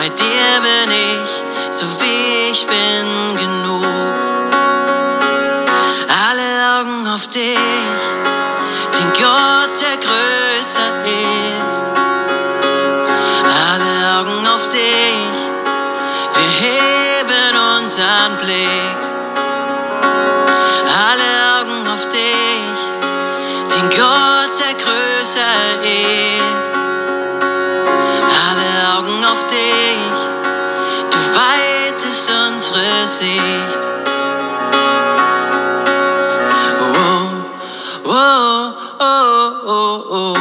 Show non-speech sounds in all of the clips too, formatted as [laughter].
Bei dir bin ich, so wie ich bin, genug. Alle Augen auf dich, den Gott, der größer ist. Alle Augen auf dich, wir heben unseren Blick. Unsere Sicht. Oh, oh, oh, oh, oh.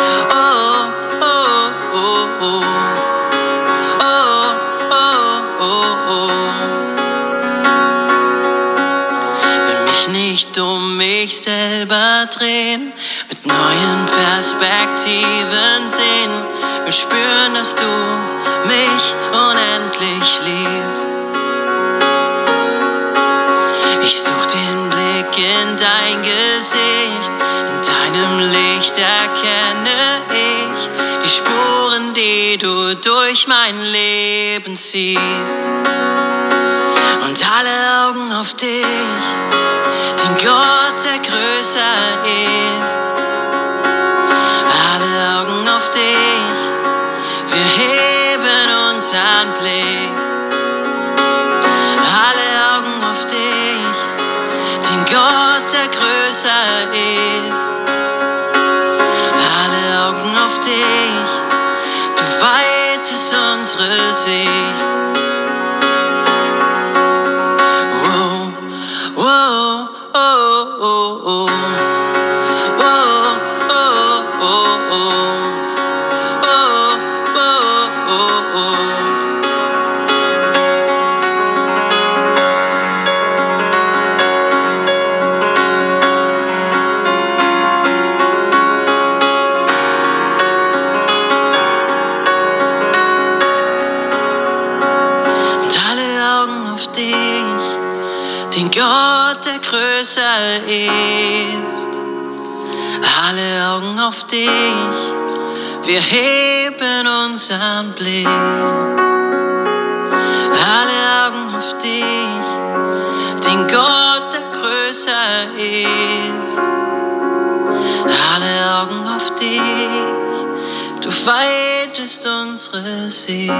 Oh, oh, oh, nicht um mich selber drehen, mit neuen Perspektiven sehen, will spüren, dass du mich unendlich liebst. Gesicht, in deinem Licht erkenne ich die Spuren, die du durch mein Leben ziehst. Und alle Augen auf dich, den Gott, der größer ist. Alle Augen auf dich, wir heben unseren Blick. Größer ist. Alle Augen auf dich, du weitest unsere Sicht. Größer ist. Alle Augen auf dich, wir heben unseren Blick. Alle Augen auf dich, den Gott, der größer ist. Alle Augen auf dich, du weitest unsere Sicht.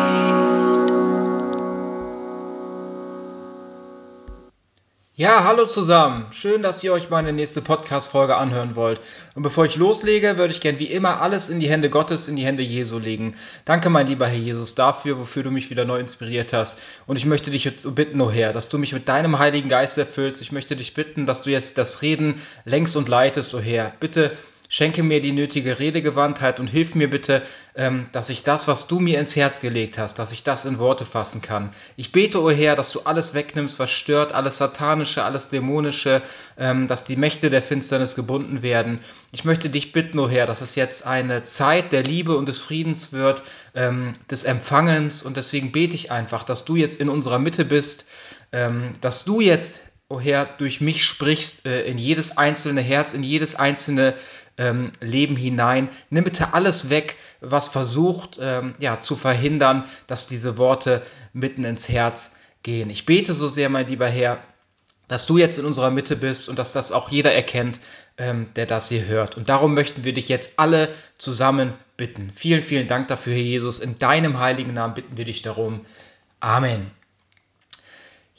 Ja, hallo zusammen. Schön, dass ihr euch meine nächste Podcast-Folge anhören wollt. Und bevor ich loslege, würde ich gern wie immer alles in die Hände Gottes, in die Hände Jesu legen. Danke, mein lieber Herr Jesus, dafür, wofür du mich wieder neu inspiriert hast. Und ich möchte dich jetzt bitten, oh Herr, dass du mich mit deinem Heiligen Geist erfüllst. Ich möchte dich bitten, dass du jetzt das Reden längst und leitest, oh Herr. Bitte Schenke mir die nötige Redegewandtheit und hilf mir bitte, ähm, dass ich das, was du mir ins Herz gelegt hast, dass ich das in Worte fassen kann. Ich bete, o oh Herr, dass du alles wegnimmst, was stört, alles Satanische, alles Dämonische, ähm, dass die Mächte der Finsternis gebunden werden. Ich möchte dich bitten, o oh Herr, dass es jetzt eine Zeit der Liebe und des Friedens wird, ähm, des Empfangens und deswegen bete ich einfach, dass du jetzt in unserer Mitte bist, dass du jetzt o Herr, durch mich sprichst, äh, in jedes einzelne Herz, in jedes einzelne ähm, Leben hinein. Nimm bitte alles weg, was versucht ähm, ja, zu verhindern, dass diese Worte mitten ins Herz gehen. Ich bete so sehr, mein lieber Herr, dass du jetzt in unserer Mitte bist und dass das auch jeder erkennt, ähm, der das hier hört. Und darum möchten wir dich jetzt alle zusammen bitten. Vielen, vielen Dank dafür, Herr Jesus. In deinem heiligen Namen bitten wir dich darum. Amen.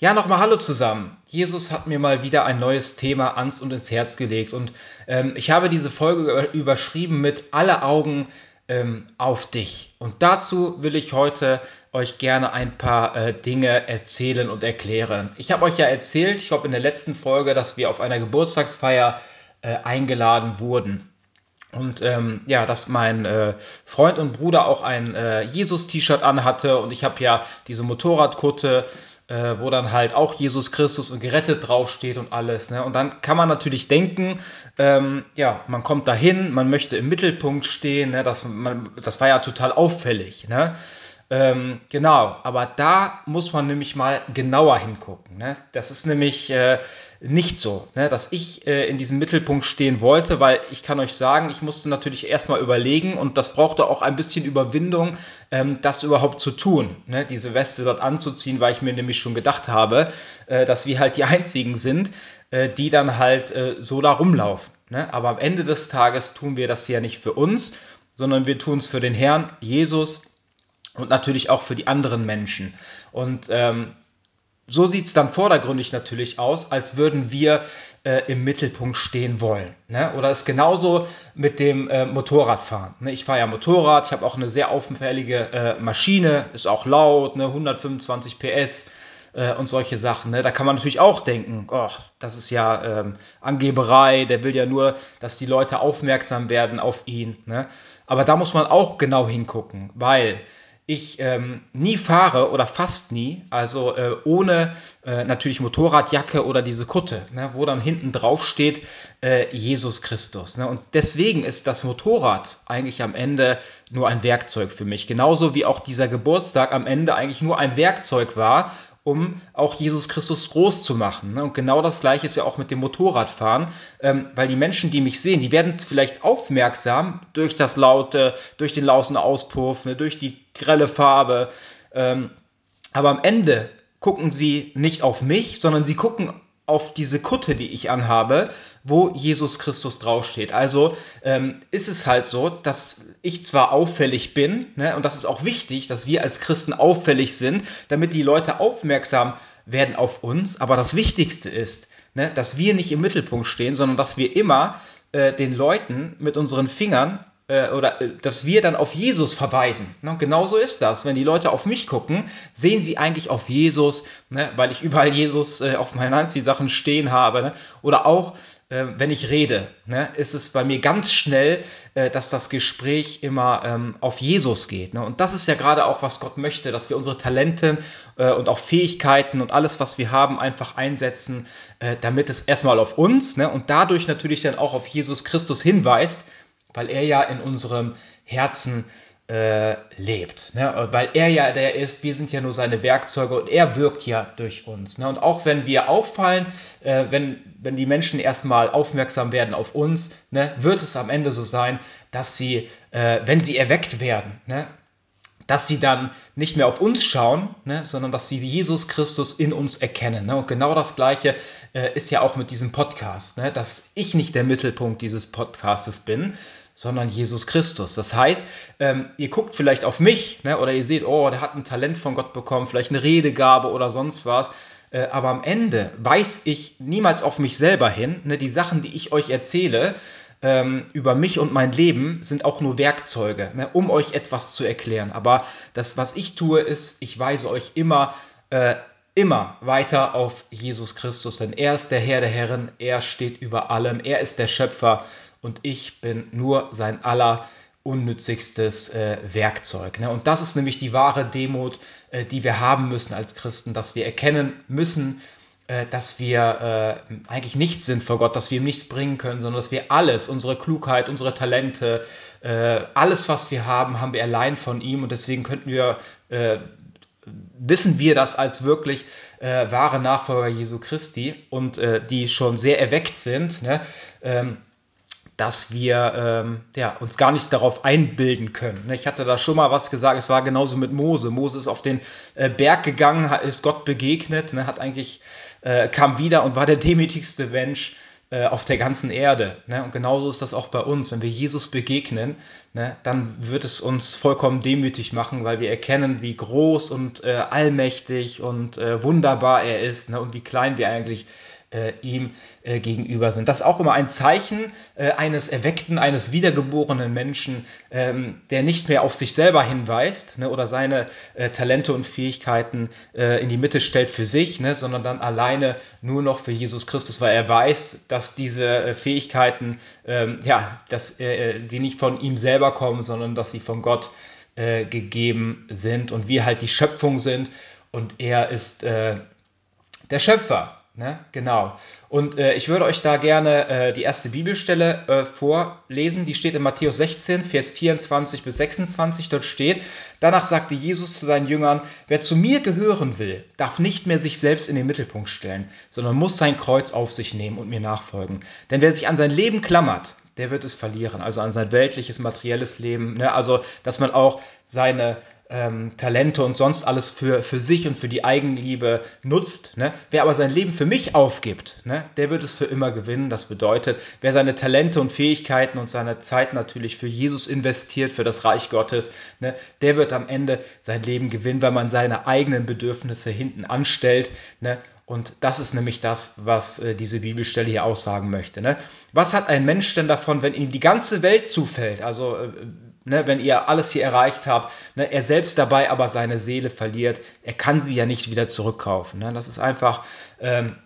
Ja, nochmal Hallo zusammen. Jesus hat mir mal wieder ein neues Thema ans und ins Herz gelegt und ähm, ich habe diese Folge überschrieben mit Alle Augen ähm, auf dich. Und dazu will ich heute euch gerne ein paar äh, Dinge erzählen und erklären. Ich habe euch ja erzählt, ich glaube in der letzten Folge, dass wir auf einer Geburtstagsfeier äh, eingeladen wurden. Und ähm, ja, dass mein äh, Freund und Bruder auch ein äh, Jesus-T-Shirt anhatte und ich habe ja diese Motorradkutte äh, wo dann halt auch Jesus Christus und gerettet draufsteht und alles. Ne? Und dann kann man natürlich denken, ähm, ja, man kommt dahin, man möchte im Mittelpunkt stehen, ne? das, man, das war ja total auffällig. Ne? Ähm, genau, aber da muss man nämlich mal genauer hingucken. Ne? Das ist nämlich äh, nicht so, ne? dass ich äh, in diesem Mittelpunkt stehen wollte, weil ich kann euch sagen, ich musste natürlich erstmal überlegen und das brauchte auch ein bisschen Überwindung, ähm, das überhaupt zu tun, ne? diese Weste dort anzuziehen, weil ich mir nämlich schon gedacht habe, äh, dass wir halt die Einzigen sind, äh, die dann halt äh, so da rumlaufen. Ne? Aber am Ende des Tages tun wir das ja nicht für uns, sondern wir tun es für den Herrn Jesus und natürlich auch für die anderen Menschen. Und ähm, so sieht es dann vordergründig natürlich aus, als würden wir äh, im Mittelpunkt stehen wollen. Ne? Oder ist genauso mit dem äh, Motorradfahren. Ne? Ich fahre ja Motorrad, ich habe auch eine sehr auffällige äh, Maschine, ist auch laut, ne? 125 PS äh, und solche Sachen. Ne? Da kann man natürlich auch denken, oh, das ist ja ähm, Angeberei, der will ja nur, dass die Leute aufmerksam werden auf ihn. Ne? Aber da muss man auch genau hingucken, weil ich ähm, nie fahre oder fast nie, also äh, ohne äh, natürlich Motorradjacke oder diese Kutte, ne, wo dann hinten drauf steht äh, Jesus Christus. Ne? Und deswegen ist das Motorrad eigentlich am Ende nur ein Werkzeug für mich. Genauso wie auch dieser Geburtstag am Ende eigentlich nur ein Werkzeug war, um auch Jesus Christus groß zu machen. Ne? Und genau das gleiche ist ja auch mit dem Motorradfahren, ähm, weil die Menschen, die mich sehen, die werden vielleicht aufmerksam durch das laute, durch den lauten Auspuff, ne, durch die grelle Farbe. Ähm, aber am Ende gucken sie nicht auf mich, sondern sie gucken auf diese Kutte, die ich anhabe, wo Jesus Christus draufsteht. Also ähm, ist es halt so, dass ich zwar auffällig bin, ne, und das ist auch wichtig, dass wir als Christen auffällig sind, damit die Leute aufmerksam werden auf uns, aber das Wichtigste ist, ne, dass wir nicht im Mittelpunkt stehen, sondern dass wir immer äh, den Leuten mit unseren Fingern äh, oder äh, dass wir dann auf Jesus verweisen. Ne? Genauso ist das. Wenn die Leute auf mich gucken, sehen sie eigentlich auf Jesus, ne? weil ich überall Jesus äh, auf meinen Anziehsachen stehen habe. Ne? Oder auch, äh, wenn ich rede, ne? ist es bei mir ganz schnell, äh, dass das Gespräch immer ähm, auf Jesus geht. Ne? Und das ist ja gerade auch, was Gott möchte, dass wir unsere Talente äh, und auch Fähigkeiten und alles, was wir haben, einfach einsetzen, damit es erstmal auf uns ne? und dadurch natürlich dann auch auf Jesus Christus hinweist weil er ja in unserem Herzen äh, lebt. Ne? Weil er ja der ist, wir sind ja nur seine Werkzeuge und er wirkt ja durch uns. Ne? Und auch wenn wir auffallen, äh, wenn, wenn die Menschen erstmal aufmerksam werden auf uns, ne, wird es am Ende so sein, dass sie, äh, wenn sie erweckt werden, ne, dass sie dann nicht mehr auf uns schauen, ne, sondern dass sie Jesus Christus in uns erkennen. Ne? Und genau das Gleiche äh, ist ja auch mit diesem Podcast, ne? dass ich nicht der Mittelpunkt dieses Podcastes bin, sondern Jesus Christus. Das heißt, ähm, ihr guckt vielleicht auf mich ne, oder ihr seht, oh, der hat ein Talent von Gott bekommen, vielleicht eine Redegabe oder sonst was. Äh, aber am Ende weise ich niemals auf mich selber hin. Ne, die Sachen, die ich euch erzähle ähm, über mich und mein Leben, sind auch nur Werkzeuge, ne, um euch etwas zu erklären. Aber das, was ich tue, ist, ich weise euch immer äh, immer weiter auf Jesus Christus, denn er ist der Herr der Herren, er steht über allem, er ist der Schöpfer und ich bin nur sein aller unnützigstes äh, Werkzeug. Ne? Und das ist nämlich die wahre Demut, äh, die wir haben müssen als Christen, dass wir erkennen müssen, äh, dass wir äh, eigentlich nichts sind vor Gott, dass wir ihm nichts bringen können, sondern dass wir alles, unsere Klugheit, unsere Talente, äh, alles, was wir haben, haben wir allein von ihm und deswegen könnten wir äh, wissen wir das als wirklich äh, wahre Nachfolger Jesu Christi und äh, die schon sehr erweckt sind. Ne? Ähm, dass wir ähm, ja, uns gar nichts darauf einbilden können. Ne? Ich hatte da schon mal was gesagt, es war genauso mit Mose. Mose ist auf den äh, Berg gegangen, ist Gott begegnet, ne? hat eigentlich, äh, kam wieder und war der demütigste Mensch äh, auf der ganzen Erde. Ne? Und genauso ist das auch bei uns. Wenn wir Jesus begegnen, ne, dann wird es uns vollkommen demütig machen, weil wir erkennen, wie groß und äh, allmächtig und äh, wunderbar er ist ne? und wie klein wir eigentlich sind äh, ihm äh, gegenüber sind. Das ist auch immer ein Zeichen äh, eines erweckten, eines wiedergeborenen Menschen, ähm, der nicht mehr auf sich selber hinweist ne, oder seine äh, Talente und Fähigkeiten äh, in die Mitte stellt für sich, ne, sondern dann alleine nur noch für Jesus Christus, weil er weiß, dass diese äh, Fähigkeiten, ähm, ja, dass die nicht von ihm selber kommen, sondern dass sie von Gott gegeben sind und wir halt die Schöpfung sind und er ist der Schöpfer. Ne? Genau. Und äh, ich würde euch da gerne äh, die erste Bibelstelle äh, vorlesen. Die steht in Matthäus 16, Vers 24 bis 26. Dort steht, danach sagte Jesus zu seinen Jüngern, wer zu mir gehören will, darf nicht mehr sich selbst in den Mittelpunkt stellen, sondern muss sein Kreuz auf sich nehmen und mir nachfolgen. Denn wer sich an sein Leben klammert, der wird es verlieren. Also an sein weltliches, materielles Leben. Ne? Also, dass man auch seine ähm, Talente und sonst alles für, für sich und für die Eigenliebe nutzt. Ne? Wer aber sein Leben für mich aufgibt, ne? der wird es für immer gewinnen. Das bedeutet, wer seine Talente und Fähigkeiten und seine Zeit natürlich für Jesus investiert, für das Reich Gottes, ne? der wird am Ende sein Leben gewinnen, weil man seine eigenen Bedürfnisse hinten anstellt. Ne? Und das ist nämlich das, was äh, diese Bibelstelle hier aussagen möchte. Ne? Was hat ein Mensch denn davon, wenn ihm die ganze Welt zufällt? Also äh, ne, wenn ihr alles hier erreicht habt, ne, er selbst dabei aber seine Seele verliert, er kann sie ja nicht wieder zurückkaufen. Ne? Das ist einfach, ähm,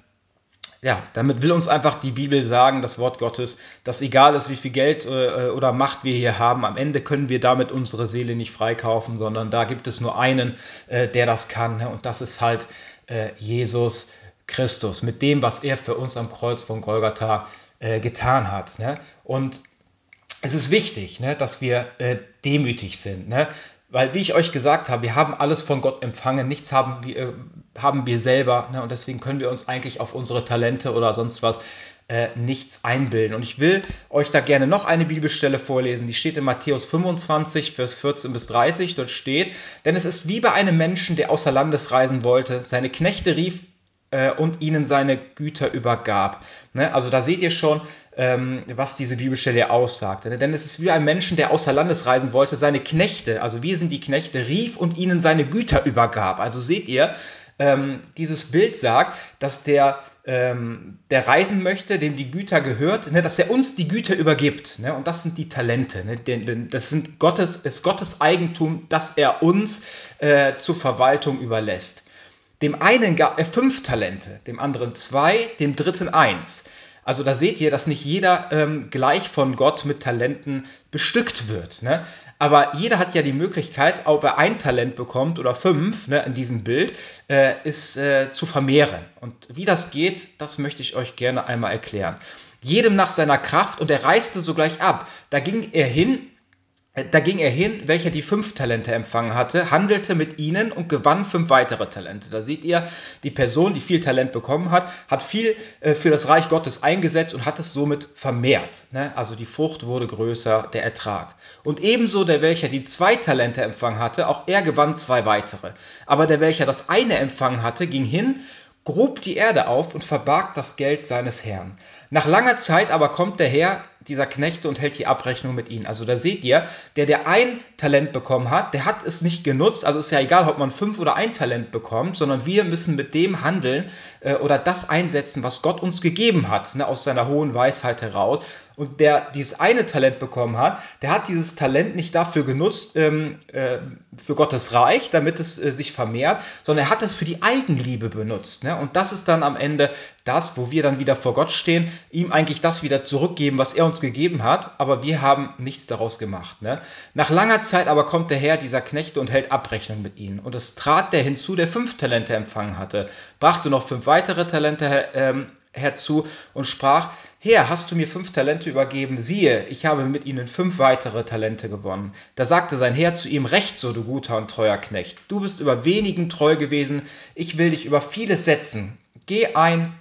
ja, damit will uns einfach die Bibel sagen, das Wort Gottes, dass egal ist, wie viel Geld äh, oder Macht wir hier haben, am Ende können wir damit unsere Seele nicht freikaufen, sondern da gibt es nur einen, äh, der das kann. Ne? Und das ist halt äh, Jesus Christus, mit dem, was er für uns am Kreuz von Golgatha äh, getan hat. Ne? Und es ist wichtig, ne, dass wir äh, demütig sind. Ne? Weil, wie ich euch gesagt habe, wir haben alles von Gott empfangen, nichts haben wir, haben wir selber. Und deswegen können wir uns eigentlich auf unsere Talente oder sonst was äh, nichts einbilden. Und ich will euch da gerne noch eine Bibelstelle vorlesen. Die steht in Matthäus 25, Vers 14 bis 30. Dort steht, denn es ist wie bei einem Menschen, der außer Landes reisen wollte. Seine Knechte rief äh, und ihnen seine Güter übergab. Ne? Also da seht ihr schon, ähm, was diese Bibelstelle aussagt. Ne? Denn es ist wie ein Menschen, der außer Landes reisen wollte, seine Knechte, also wir sind die Knechte, rief und ihnen seine Güter übergab. Also seht ihr, ähm, dieses Bild sagt, dass der, ähm, der reisen möchte, dem die Güter gehört, ne, dass er uns die Güter übergibt. Ne? Und das sind die Talente. Ne? Das sind Gottes, ist Gottes Eigentum, das er uns äh, zur Verwaltung überlässt. Dem einen gab er fünf Talente, dem anderen zwei, dem dritten eins. Also da seht ihr, dass nicht jeder ähm, gleich von Gott mit Talenten bestückt wird. Ne? Aber jeder hat ja die Möglichkeit, ob er ein Talent bekommt oder fünf, ne, in diesem Bild, äh, ist äh, zu vermehren. Und wie das geht, das möchte ich euch gerne einmal erklären. Jedem nach seiner Kraft und er reiste sogleich ab. Da ging er hin da ging er hin, welcher die fünf Talente empfangen hatte, handelte mit ihnen und gewann fünf weitere Talente. Da seht ihr, die Person, die viel Talent bekommen hat, hat viel äh, für das Reich Gottes eingesetzt und hat es somit vermehrt. Ne? Also die Frucht wurde größer, der Ertrag. Und ebenso der, welcher die zwei Talente empfangen hatte, auch er gewann zwei weitere. Aber der, welcher das eine empfangen hatte, ging hin grub die Erde auf und verbarg das Geld seines Herrn. Nach langer Zeit aber kommt der Herr dieser Knechte und hält die Abrechnung mit ihnen. Also da seht ihr, der, der ein Talent bekommen hat, der hat es nicht genutzt. Also ist ja egal, ob man fünf oder ein Talent bekommt, sondern wir müssen mit dem handeln äh, oder das einsetzen, was Gott uns gegeben hat, ne, aus seiner hohen Weisheit heraus. Und der dieses eine Talent bekommen hat, der hat dieses Talent nicht dafür genutzt, ähm, äh, für Gottes Reich, damit es äh, sich vermehrt, sondern er hat es für die Eigenliebe benutzt. Ne? Und das ist dann am Ende das, wo wir dann wieder vor Gott stehen, ihm eigentlich das wieder zurückgeben, was er uns gegeben hat, aber wir haben nichts daraus gemacht. Ne? Nach langer Zeit aber kommt der Herr dieser Knechte und hält Abrechnung mit ihnen. Und es trat der hinzu, der fünf Talente empfangen hatte, brachte noch fünf weitere Talente ähm, herzu und sprach, Herr, hast du mir fünf Talente übergeben? Siehe, ich habe mit ihnen fünf weitere Talente gewonnen. Da sagte sein Herr zu ihm, Recht so, du guter und treuer Knecht. Du bist über wenigen treu gewesen, ich will dich über vieles setzen. Geh ein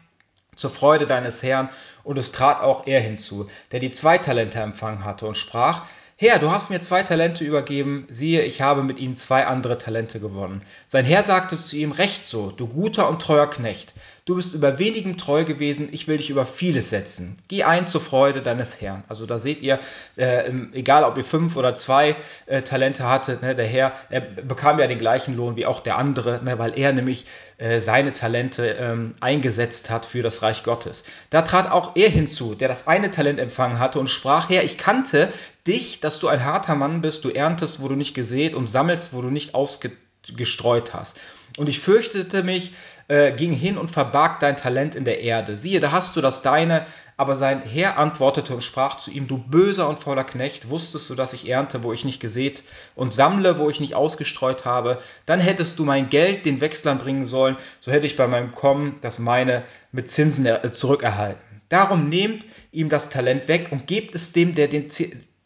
zur Freude deines Herrn. Und es trat auch er hinzu, der die zwei Talente empfangen hatte und sprach, Herr, du hast mir zwei Talente übergeben, siehe, ich habe mit ihnen zwei andere Talente gewonnen. Sein Herr sagte zu ihm, Recht so, du guter und treuer Knecht, du bist über wenigem treu gewesen, ich will dich über vieles setzen. Geh ein zur Freude deines Herrn. Also da seht ihr, äh, egal ob ihr fünf oder zwei äh, Talente hattet, ne, der Herr, er bekam ja den gleichen Lohn wie auch der andere, ne, weil er nämlich äh, seine Talente ähm, eingesetzt hat für das Reich Gottes. Da trat auch er hinzu, der das eine Talent empfangen hatte und sprach, Herr, ich kannte dich, dass du ein harter Mann bist, du erntest, wo du nicht gesät und sammelst, wo du nicht ausgeteilt gestreut hast. Und ich fürchtete mich, äh, ging hin und verbarg dein Talent in der Erde. Siehe, da hast du das deine. Aber sein Herr antwortete und sprach zu ihm, du böser und fauler Knecht, wusstest du, dass ich ernte, wo ich nicht gesät und sammle, wo ich nicht ausgestreut habe? Dann hättest du mein Geld den Wechslern bringen sollen, so hätte ich bei meinem Kommen das meine mit Zinsen zurückerhalten. Darum nehmt ihm das Talent weg und gebt es dem, der den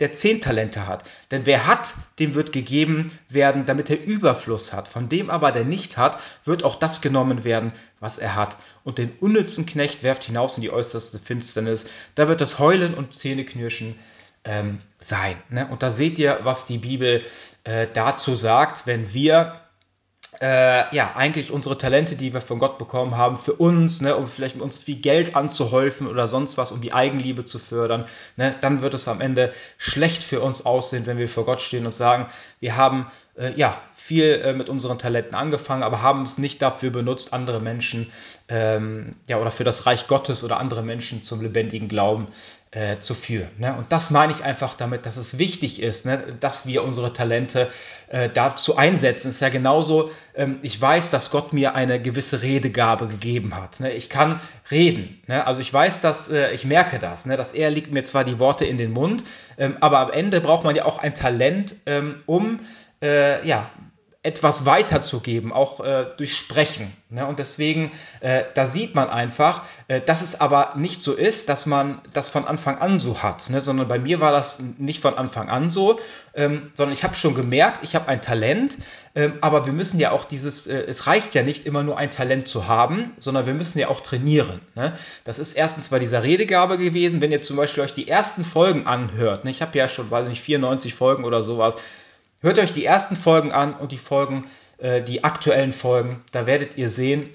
der zehn Talente hat. Denn wer hat, dem wird gegeben werden, damit er Überfluss hat. Von dem aber, der nicht hat, wird auch das genommen werden, was er hat. Und den unnützen Knecht werft hinaus in die äußerste Finsternis. Da wird das Heulen und Zähneknirschen ähm, sein. Ne? Und da seht ihr, was die Bibel äh, dazu sagt, wenn wir äh, ja, eigentlich unsere Talente, die wir von Gott bekommen haben, für uns, ne, um vielleicht uns viel Geld anzuhäufen oder sonst was, um die Eigenliebe zu fördern, ne, dann wird es am Ende schlecht für uns aussehen, wenn wir vor Gott stehen und sagen, wir haben äh, ja viel äh, mit unseren Talenten angefangen, aber haben es nicht dafür benutzt, andere Menschen ähm, ja oder für das Reich Gottes oder andere Menschen zum lebendigen Glauben äh, zu führen. Ne? Und das meine ich einfach damit, dass es wichtig ist, ne? dass wir unsere Talente äh, dazu einsetzen. Es ist ja genauso, ähm, ich weiß, dass Gott mir eine gewisse Redegabe gegeben hat. Ne? Ich kann reden. Ne? Also ich weiß, dass äh, ich merke das, ne? dass er liegt mir zwar die Worte in den Mund, ähm, aber am Ende braucht man ja auch ein Talent, ähm, um äh, ja, etwas weiterzugeben, auch äh, durch Sprechen. Ne? Und deswegen, äh, da sieht man einfach, äh, dass es aber nicht so ist, dass man das von Anfang an so hat, ne? sondern bei mir war das nicht von Anfang an so, ähm, sondern ich habe schon gemerkt, ich habe ein Talent, ähm, aber wir müssen ja auch dieses, äh, es reicht ja nicht immer nur ein Talent zu haben, sondern wir müssen ja auch trainieren. Ne? Das ist erstens bei dieser Redegabe gewesen, wenn ihr zum Beispiel euch die ersten Folgen anhört, ne? ich habe ja schon, weiß nicht, 94 Folgen oder sowas, Hört euch die ersten Folgen an und die Folgen, äh, die aktuellen Folgen. Da werdet ihr sehen,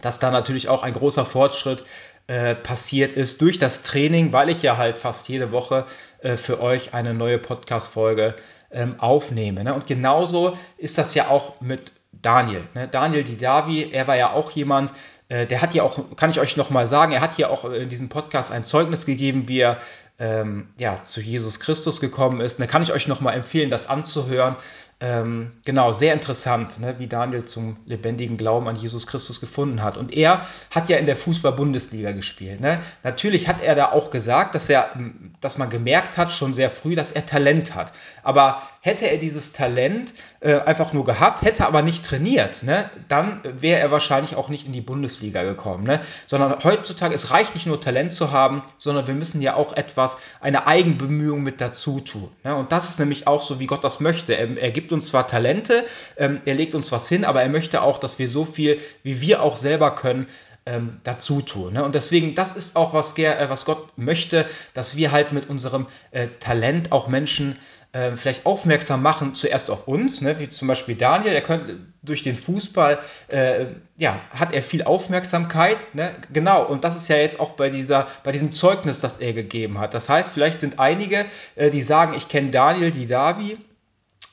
dass da natürlich auch ein großer Fortschritt äh, passiert ist durch das Training, weil ich ja halt fast jede Woche äh, für euch eine neue Podcast-Folge ähm, aufnehme. Ne? Und genauso ist das ja auch mit Daniel. Ne? Daniel Didavi, er war ja auch jemand, äh, der hat ja auch, kann ich euch nochmal sagen, er hat ja auch in diesem Podcast ein Zeugnis gegeben, wie er ähm, ja, zu Jesus Christus gekommen ist. Da kann ich euch nochmal empfehlen, das anzuhören. Ähm, genau, sehr interessant, ne, wie Daniel zum lebendigen Glauben an Jesus Christus gefunden hat. Und er hat ja in der Fußball-Bundesliga gespielt. Ne? Natürlich hat er da auch gesagt, dass er, dass man gemerkt hat, schon sehr früh, dass er Talent hat. Aber hätte er dieses Talent äh, einfach nur gehabt, hätte aber nicht trainiert, ne, dann wäre er wahrscheinlich auch nicht in die Bundesliga gekommen. Ne? Sondern heutzutage, es reicht nicht nur Talent zu haben, sondern wir müssen ja auch etwas, eine Eigenbemühung mit dazu tun. Ne? Und das ist nämlich auch so, wie Gott das möchte. Er, er gibt gibt uns zwar Talente, ähm, er legt uns was hin, aber er möchte auch, dass wir so viel, wie wir auch selber können, ähm, dazu tun. Ne? Und deswegen, das ist auch, was, äh, was Gott möchte, dass wir halt mit unserem äh, Talent auch Menschen äh, vielleicht aufmerksam machen, zuerst auf uns, ne? wie zum Beispiel Daniel, er könnte durch den Fußball, äh, ja, hat er viel Aufmerksamkeit. Ne? Genau, und das ist ja jetzt auch bei, dieser, bei diesem Zeugnis, das er gegeben hat. Das heißt, vielleicht sind einige, äh, die sagen, ich kenne Daniel, die Davi,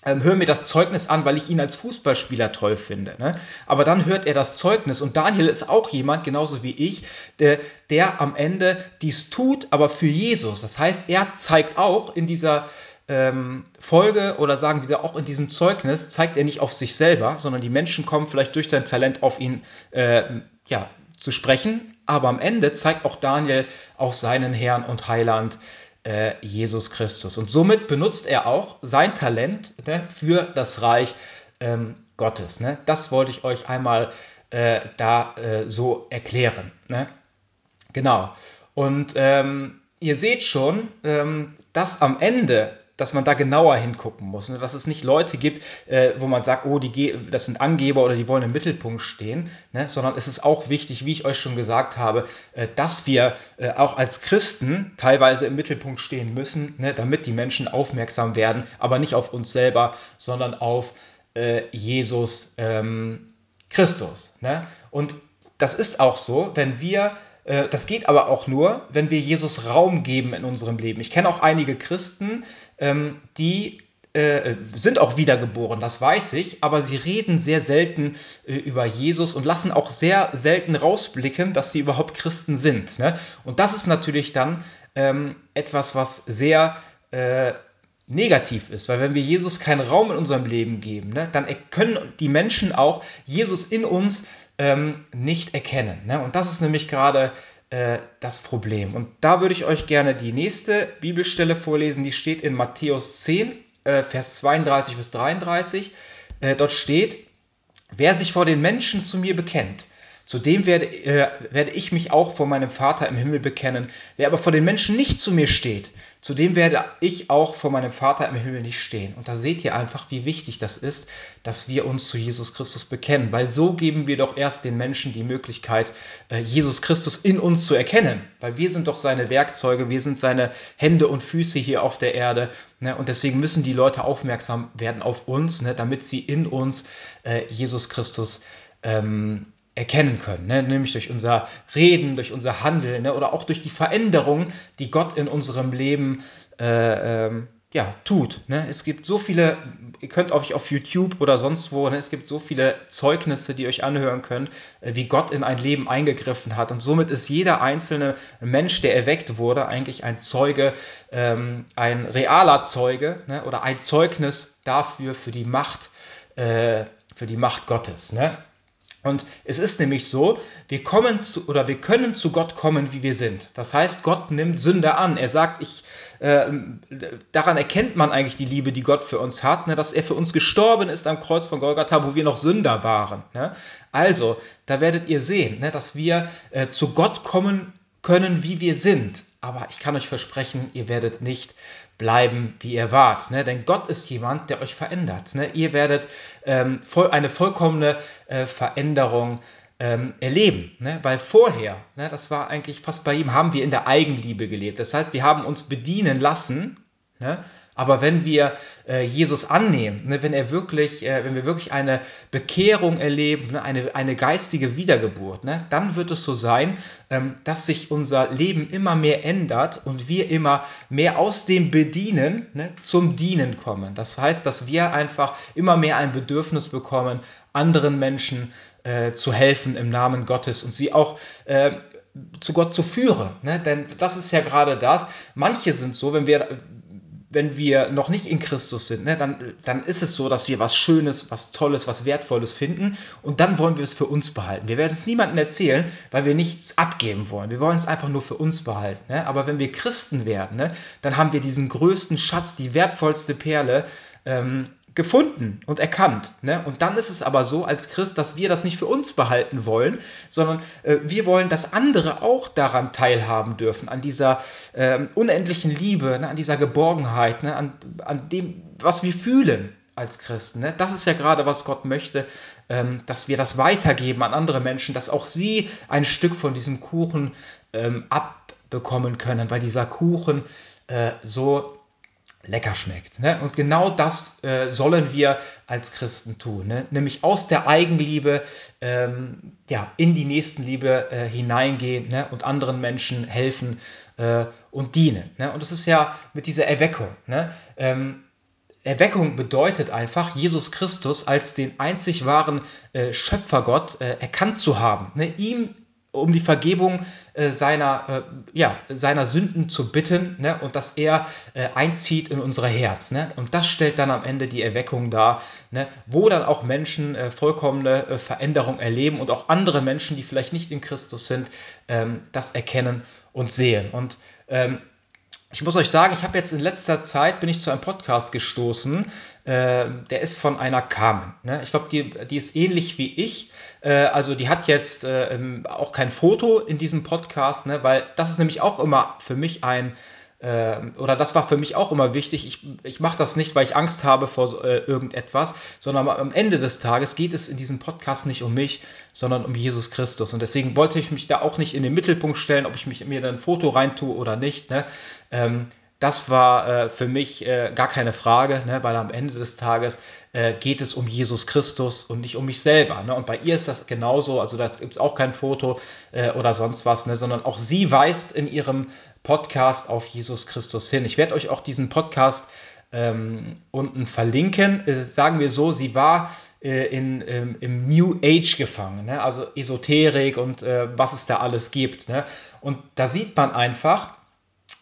ähm, höre mir das Zeugnis an, weil ich ihn als Fußballspieler toll finde. Ne? Aber dann hört er das Zeugnis und Daniel ist auch jemand, genauso wie ich, der, der am Ende dies tut, aber für Jesus. Das heißt, er zeigt auch in dieser ähm, Folge oder sagen wir auch in diesem Zeugnis, zeigt er nicht auf sich selber, sondern die Menschen kommen vielleicht durch sein Talent auf ihn äh, ja, zu sprechen. Aber am Ende zeigt auch Daniel auf seinen Herrn und Heiland äh, Jesus Christus. Und somit benutzt er auch sein Talent ne, für das Reich ähm, Gottes. Ne? Das wollte ich euch einmal äh, da äh, so erklären. Ne? Genau. Und ähm, ihr seht schon, ähm, dass am Ende dass man da genauer hingucken muss. Ne? Dass es nicht Leute gibt, äh, wo man sagt, oh, die das sind Angeber oder die wollen im Mittelpunkt stehen, ne? sondern es ist auch wichtig, wie ich euch schon gesagt habe, äh, dass wir äh, auch als Christen teilweise im Mittelpunkt stehen müssen, ne? damit die Menschen aufmerksam werden, aber nicht auf uns selber, sondern auf äh, Jesus ähm, Christus. Ne? Und das ist auch so, wenn wir äh, das geht aber auch nur, wenn wir Jesus Raum geben in unserem Leben. Ich kenne auch einige Christen, ähm, die äh, sind auch wiedergeboren, das weiß ich, aber sie reden sehr selten äh, über Jesus und lassen auch sehr selten rausblicken, dass sie überhaupt Christen sind. Ne? Und das ist natürlich dann ähm, etwas, was sehr negativ ist, weil wenn wir Jesus keinen Raum in unserem Leben geben, ne, dann können die Menschen auch Jesus in uns ähm, nicht erkennen. Ne? Und das ist nämlich gerade äh, das Problem. Und da würde ich euch gerne die nächste Bibelstelle vorlesen, die steht in Matthäus 10, äh, Vers 32 bis 33. Äh, dort steht, wer sich vor den Menschen zu mir bekennt, Zudem werde, äh, werde ich mich auch vor meinem Vater im Himmel bekennen. Wer aber vor den Menschen nicht zu mir steht, zu dem werde ich auch vor meinem Vater im Himmel nicht stehen. Und da seht ihr einfach, wie wichtig das ist, dass wir uns zu Jesus Christus bekennen, weil so geben wir doch erst den Menschen die Möglichkeit, äh, Jesus Christus in uns zu erkennen, weil wir sind doch seine Werkzeuge, wir sind seine Hände und Füße hier auf der Erde. Ne? Und deswegen müssen die Leute aufmerksam werden auf uns, ne? damit sie in uns äh, Jesus Christus ähm, erkennen können, ne? nämlich durch unser Reden, durch unser Handeln ne? oder auch durch die Veränderung, die Gott in unserem Leben äh, ähm, ja, tut. Ne? Es gibt so viele, ihr könnt euch auf YouTube oder sonst wo, ne? es gibt so viele Zeugnisse, die ihr euch anhören könnt, äh, wie Gott in ein Leben eingegriffen hat. Und somit ist jeder einzelne Mensch, der erweckt wurde, eigentlich ein Zeuge, ähm, ein realer Zeuge ne? oder ein Zeugnis dafür, für die Macht, äh, für die Macht Gottes. Ne? Und es ist nämlich so, wir kommen zu oder wir können zu Gott kommen, wie wir sind. Das heißt, Gott nimmt Sünder an. Er sagt, ich äh, daran erkennt man eigentlich die Liebe, die Gott für uns hat, ne, dass er für uns gestorben ist am Kreuz von Golgatha, wo wir noch Sünder waren. Ne? Also, da werdet ihr sehen, ne, dass wir äh, zu Gott kommen können, wie wir sind. Aber ich kann euch versprechen, ihr werdet nicht bleiben, wie ihr wart. Ne? Denn Gott ist jemand, der euch verändert. Ne? Ihr werdet ähm, voll, eine vollkommene äh, Veränderung ähm, erleben. Ne? Weil vorher, ne, das war eigentlich fast bei ihm, haben wir in der Eigenliebe gelebt. Das heißt, wir haben uns bedienen lassen. Ne? Aber wenn wir äh, Jesus annehmen, ne, wenn er wirklich, äh, wenn wir wirklich eine Bekehrung erleben, ne, eine, eine geistige Wiedergeburt, ne, dann wird es so sein, ähm, dass sich unser Leben immer mehr ändert und wir immer mehr aus dem Bedienen ne, zum Dienen kommen. Das heißt, dass wir einfach immer mehr ein Bedürfnis bekommen, anderen Menschen äh, zu helfen im Namen Gottes und sie auch äh, zu Gott zu führen. Ne? Denn das ist ja gerade das. Manche sind so, wenn wir wenn wir noch nicht in Christus sind, ne, dann, dann ist es so, dass wir was Schönes, was Tolles, was Wertvolles finden und dann wollen wir es für uns behalten. Wir werden es niemandem erzählen, weil wir nichts abgeben wollen. Wir wollen es einfach nur für uns behalten. Ne? Aber wenn wir Christen werden, ne, dann haben wir diesen größten Schatz, die wertvollste Perle, ähm, gefunden und erkannt. Ne? Und dann ist es aber so als Christ, dass wir das nicht für uns behalten wollen, sondern äh, wir wollen, dass andere auch daran teilhaben dürfen, an dieser äh, unendlichen Liebe, ne? an dieser Geborgenheit, ne? an, an dem, was wir fühlen als Christen. Ne? Das ist ja gerade, was Gott möchte, ähm, dass wir das weitergeben an andere Menschen, dass auch sie ein Stück von diesem Kuchen ähm, abbekommen können, weil dieser Kuchen äh, so lecker schmeckt. Ne? Und genau das äh, sollen wir als Christen tun, ne? nämlich aus der Eigenliebe ähm, ja, in die Nächstenliebe äh, hineingehen ne? und anderen Menschen helfen äh, und dienen. Ne? Und das ist ja mit dieser Erweckung. Ne? Ähm, Erweckung bedeutet einfach, Jesus Christus als den einzig wahren äh, Schöpfergott äh, erkannt zu haben, ne? ihm um die Vergebung äh, seiner, äh, ja, seiner Sünden zu bitten ne? und dass er äh, einzieht in unser Herz. Ne? Und das stellt dann am Ende die Erweckung dar, ne? wo dann auch Menschen äh, vollkommene äh, Veränderung erleben und auch andere Menschen, die vielleicht nicht in Christus sind, ähm, das erkennen und sehen. Und ähm, ich muss euch sagen, ich habe jetzt in letzter Zeit bin ich zu einem Podcast gestoßen, äh, der ist von einer Carmen. Ne? Ich glaube, die, die ist ähnlich wie ich. Äh, also die hat jetzt äh, auch kein Foto in diesem Podcast, ne? weil das ist nämlich auch immer für mich ein oder das war für mich auch immer wichtig. Ich, ich mache das nicht, weil ich Angst habe vor äh, irgendetwas, sondern am Ende des Tages geht es in diesem Podcast nicht um mich, sondern um Jesus Christus. Und deswegen wollte ich mich da auch nicht in den Mittelpunkt stellen, ob ich mich, mir dann ein Foto reintue oder nicht. Ne? Ähm, das war äh, für mich äh, gar keine Frage, ne, weil am Ende des Tages äh, geht es um Jesus Christus und nicht um mich selber. Ne? Und bei ihr ist das genauso, also da gibt es auch kein Foto äh, oder sonst was, ne, sondern auch sie weist in ihrem Podcast auf Jesus Christus hin. Ich werde euch auch diesen Podcast ähm, unten verlinken. Äh, sagen wir so, sie war äh, in, ähm, im New Age gefangen, ne? also Esoterik und was es da alles gibt. Ne? Und da sieht man einfach,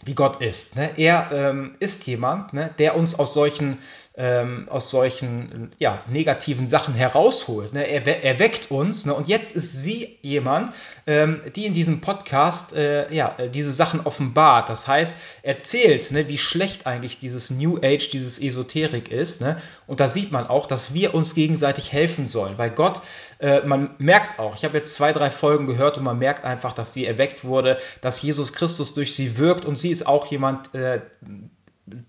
wie Gott ist. Ne? Er ähm, ist jemand, ne, der uns aus solchen ähm, aus solchen ja, negativen Sachen herausholt. Ne? Er, er weckt uns ne? und jetzt ist sie jemand, ähm, die in diesem Podcast äh, ja, äh, diese Sachen offenbart. Das heißt, erzählt, ne, wie schlecht eigentlich dieses New Age, dieses Esoterik ist. Ne? Und da sieht man auch, dass wir uns gegenseitig helfen sollen, weil Gott, äh, man merkt auch, ich habe jetzt zwei, drei Folgen gehört und man merkt einfach, dass sie erweckt wurde, dass Jesus Christus durch sie wirkt und sie ist auch jemand, äh,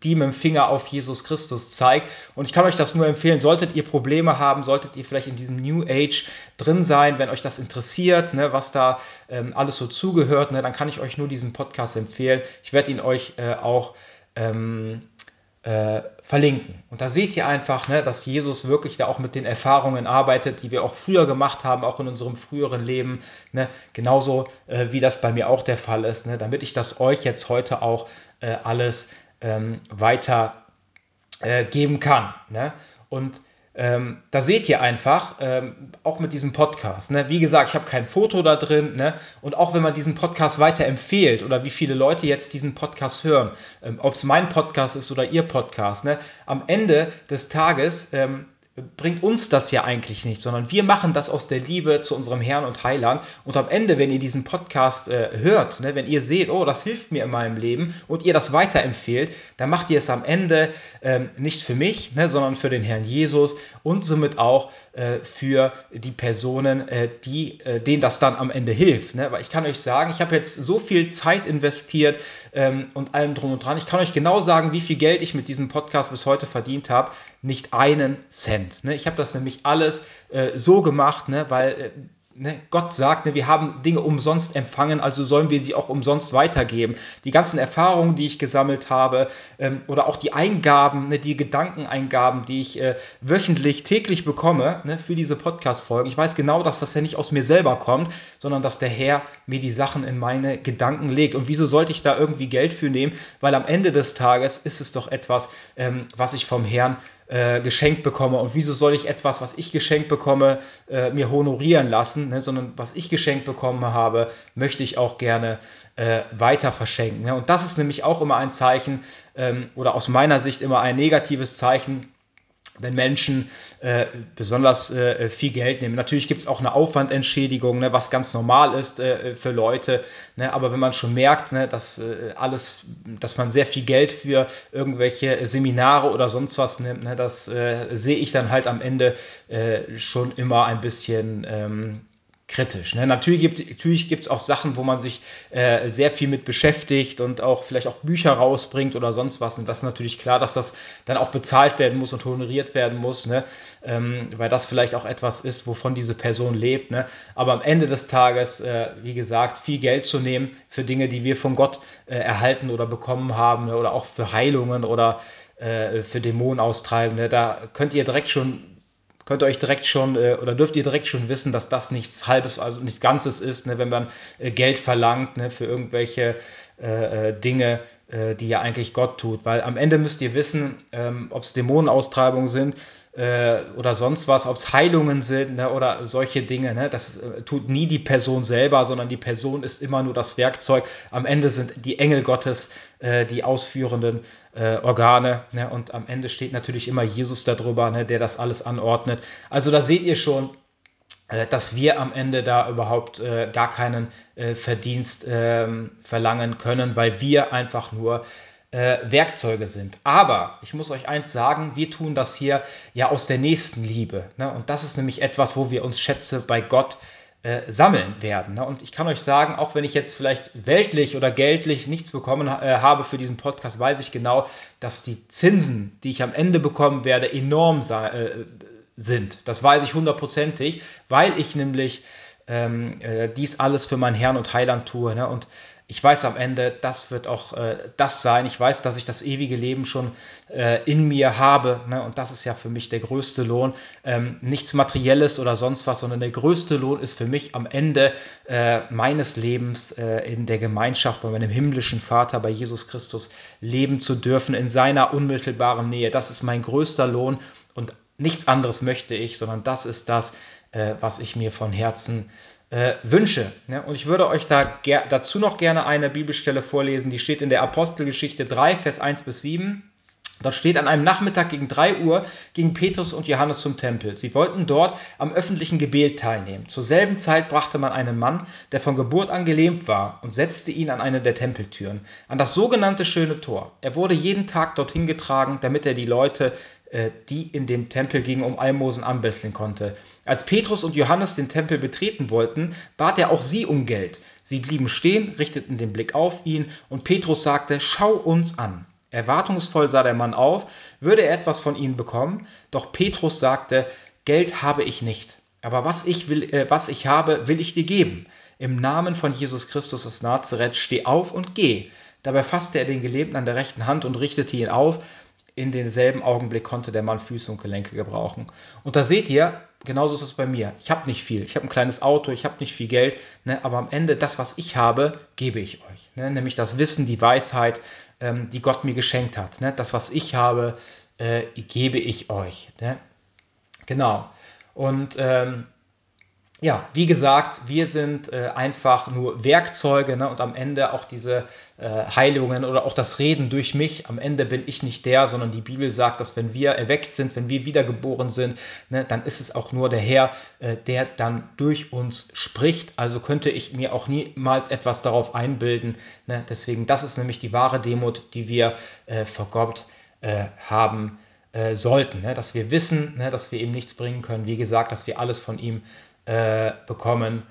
die mit dem Finger auf Jesus Christus zeigt. Und ich kann euch das nur empfehlen, solltet ihr Probleme haben, solltet ihr vielleicht in diesem New Age drin sein, wenn euch das interessiert, ne, was da ähm, alles so zugehört, ne, dann kann ich euch nur diesen Podcast empfehlen. Ich werde ihn euch äh, auch ähm, äh, verlinken. Und da seht ihr einfach, ne, dass Jesus wirklich da auch mit den Erfahrungen arbeitet, die wir auch früher gemacht haben, auch in unserem früheren Leben, ne, genauso äh, wie das bei mir auch der Fall ist, ne, damit ich das euch jetzt heute auch äh, alles ähm, weiter äh, geben kann. Ne? Und ähm, da seht ihr einfach, ähm, auch mit diesem Podcast, ne? wie gesagt, ich habe kein Foto da drin, ne? und auch wenn man diesen Podcast weiterempfehlt oder wie viele Leute jetzt diesen Podcast hören, ähm, ob es mein Podcast ist oder ihr Podcast, ne? am Ende des Tages ähm, bringt uns das ja eigentlich nicht, sondern wir machen das aus der Liebe zu unserem Herrn und Heiland. Und am Ende, wenn ihr diesen Podcast äh, hört, ne, wenn ihr seht, oh, das hilft mir in meinem Leben und ihr das weiterempfehlt, dann macht ihr es am Ende ähm, nicht für mich, ne, sondern für den Herrn Jesus und somit auch äh, für die Personen, äh, die, äh, denen das dann am Ende hilft. Ne? Weil ich kann euch sagen, ich habe jetzt so viel Zeit investiert ähm, und allem drum und dran. Ich kann euch genau sagen, wie viel Geld ich mit diesem Podcast bis heute verdient habe. Nicht einen Cent. Prozent. Ne? Ich habe das nämlich alles äh, so gemacht, ne? weil äh, Ne, Gott sagt, ne, wir haben Dinge umsonst empfangen, also sollen wir sie auch umsonst weitergeben. Die ganzen Erfahrungen, die ich gesammelt habe, ähm, oder auch die Eingaben, ne, die Gedankeneingaben, die ich äh, wöchentlich, täglich bekomme ne, für diese Podcast-Folgen. Ich weiß genau, dass das ja nicht aus mir selber kommt, sondern dass der Herr mir die Sachen in meine Gedanken legt. Und wieso sollte ich da irgendwie Geld für nehmen? Weil am Ende des Tages ist es doch etwas, ähm, was ich vom Herrn äh, geschenkt bekomme. Und wieso soll ich etwas, was ich geschenkt bekomme, äh, mir honorieren lassen, ne? sondern was ich geschenkt bekommen habe, möchte ich auch gerne äh, weiter verschenken. Ne? Und das ist nämlich auch immer ein Zeichen ähm, oder aus meiner Sicht immer ein negatives Zeichen wenn Menschen äh, besonders äh, viel Geld nehmen. Natürlich gibt es auch eine Aufwandentschädigung, ne, was ganz normal ist äh, für Leute. Ne, aber wenn man schon merkt, ne, dass äh, alles, dass man sehr viel Geld für irgendwelche Seminare oder sonst was nimmt, ne, das äh, sehe ich dann halt am Ende äh, schon immer ein bisschen ähm, kritisch. Ne? Natürlich gibt es natürlich auch Sachen, wo man sich äh, sehr viel mit beschäftigt und auch vielleicht auch Bücher rausbringt oder sonst was. Und das ist natürlich klar, dass das dann auch bezahlt werden muss und honoriert werden muss, ne? Ähm, weil das vielleicht auch etwas ist, wovon diese Person lebt. Ne? Aber am Ende des Tages, äh, wie gesagt, viel Geld zu nehmen für Dinge, die wir von Gott äh, erhalten oder bekommen haben ne? oder auch für Heilungen oder äh, für Dämonen austreiben, ne? da könnt ihr direkt schon könnt ihr euch direkt schon äh, oder dürft ihr direkt schon wissen, dass das nichts Halbes, also nichts Ganzes ist, ne, wenn man äh, Geld verlangt ne, für irgendwelche äh, äh Dinge, äh, die ja eigentlich Gott tut. Weil am Ende müsst ihr wissen, ähm, ob es Dämonenaustreibungen sind äh, oder sonst was, ob es Heilungen sind ne, oder solche Dinge. Ne, das tut nie die Person selber, sondern die Person ist immer nur das Werkzeug. Am Ende sind die Engel Gottes die ausführenden äh, Organe. Ne? Und am Ende steht natürlich immer Jesus darüber, ne? der das alles anordnet. Also da seht ihr schon, äh, dass wir am Ende da überhaupt äh, gar keinen äh, Verdienst ähm, verlangen können, weil wir einfach nur äh, Werkzeuge sind. Aber ich muss euch eins sagen, wir tun das hier ja aus der nächsten Liebe. Ne? Und das ist nämlich etwas, wo wir uns Schätze bei Gott äh, sammeln werden. Ne? Und ich kann euch sagen, auch wenn ich jetzt vielleicht weltlich oder geldlich nichts bekommen äh, habe für diesen Podcast, weiß ich genau, dass die Zinsen, die ich am Ende bekommen werde, enorm äh, sind. Das weiß ich hundertprozentig, weil ich nämlich ähm, äh, dies alles für meinen Herrn und Heiland tue. Ne? Und ich weiß am Ende, das wird auch äh, das sein. Ich weiß, dass ich das ewige Leben schon äh, in mir habe. Ne? Und das ist ja für mich der größte Lohn. Ähm, nichts Materielles oder sonst was, sondern der größte Lohn ist für mich am Ende äh, meines Lebens äh, in der Gemeinschaft bei meinem himmlischen Vater, bei Jesus Christus, leben zu dürfen, in seiner unmittelbaren Nähe. Das ist mein größter Lohn und nichts anderes möchte ich, sondern das ist das, äh, was ich mir von Herzen äh, wünsche. Ne? Und ich würde euch da dazu noch gerne eine Bibelstelle vorlesen, die steht in der Apostelgeschichte 3, Vers 1 bis 7. Dort steht an einem Nachmittag gegen 3 Uhr gingen Petrus und Johannes zum Tempel. Sie wollten dort am öffentlichen Gebet teilnehmen. Zur selben Zeit brachte man einen Mann, der von Geburt an gelähmt war, und setzte ihn an eine der Tempeltüren, an das sogenannte schöne Tor. Er wurde jeden Tag dorthin getragen, damit er die Leute, äh, die in den Tempel gingen, um Almosen anbetteln konnte. Als Petrus und Johannes den Tempel betreten wollten, bat er auch sie um Geld. Sie blieben stehen, richteten den Blick auf ihn, und Petrus sagte, Schau uns an. Erwartungsvoll sah der Mann auf, würde er etwas von ihnen bekommen, doch Petrus sagte, Geld habe ich nicht, aber was ich, will, äh, was ich habe, will ich dir geben. Im Namen von Jesus Christus aus Nazareth steh auf und geh. Dabei fasste er den Gelähmten an der rechten Hand und richtete ihn auf. In denselben Augenblick konnte der Mann Füße und Gelenke gebrauchen. Und da seht ihr, genauso ist es bei mir. Ich habe nicht viel. Ich habe ein kleines Auto, ich habe nicht viel Geld, ne, aber am Ende das, was ich habe, gebe ich euch. Ne, nämlich das Wissen, die Weisheit, ähm, die Gott mir geschenkt hat. Ne? Das, was ich habe, äh, gebe ich euch. Ne? Genau. Und ähm, ja, wie gesagt, wir sind äh, einfach nur Werkzeuge ne? und am Ende auch diese äh, Heilungen oder auch das Reden durch mich. Am Ende bin ich nicht der, sondern die Bibel sagt, dass wenn wir erweckt sind, wenn wir wiedergeboren sind, ne, dann ist es auch nur der Herr, äh, der dann durch uns spricht. Also könnte ich mir auch niemals etwas darauf einbilden. Ne? Deswegen, das ist nämlich die wahre Demut, die wir äh, vor Gott äh, haben äh, sollten. Ne? Dass wir wissen, ne, dass wir ihm nichts bringen können. Wie gesagt, dass wir alles von ihm äh, bekommen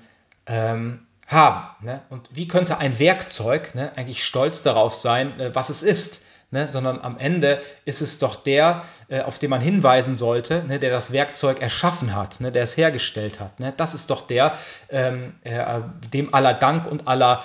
ähm, haben. Ne? Und wie könnte ein Werkzeug ne, eigentlich stolz darauf sein, äh, was es ist? Ne, sondern am Ende ist es doch der, äh, auf den man hinweisen sollte, ne, der das Werkzeug erschaffen hat, ne, der es hergestellt hat. Ne? Das ist doch der, ähm, äh, dem aller Dank und aller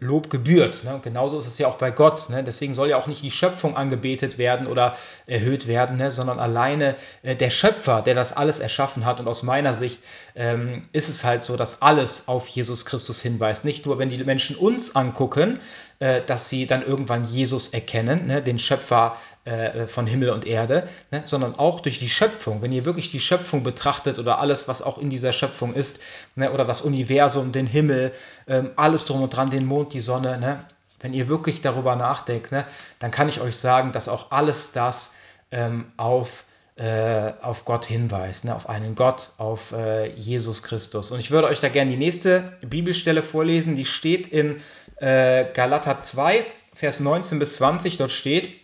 Lob gebührt. Ne? Und genauso ist es ja auch bei Gott. Ne? Deswegen soll ja auch nicht die Schöpfung angebetet werden oder erhöht werden, ne? sondern alleine äh, der Schöpfer, der das alles erschaffen hat. Und aus meiner Sicht ähm, ist es halt so, dass alles auf Jesus Christus hinweist. Nicht nur, wenn die Menschen uns angucken, äh, dass sie dann irgendwann Jesus erkennen, ne? den Schöpfer äh, von Himmel und Erde, ne? sondern auch durch die Schöpfung. Wenn ihr wirklich die Schöpfung betrachtet oder alles, was auch in dieser Schöpfung ist, ne? oder das Universum, den Himmel, ähm, alles drum und dran, den Mond, die Sonne, ne? wenn ihr wirklich darüber nachdenkt, ne? dann kann ich euch sagen, dass auch alles das ähm, auf äh, auf Gott hinweist, ne, auf einen Gott, auf äh, Jesus Christus. Und ich würde euch da gerne die nächste Bibelstelle vorlesen, die steht in äh, Galater 2, Vers 19 bis 20. Dort steht,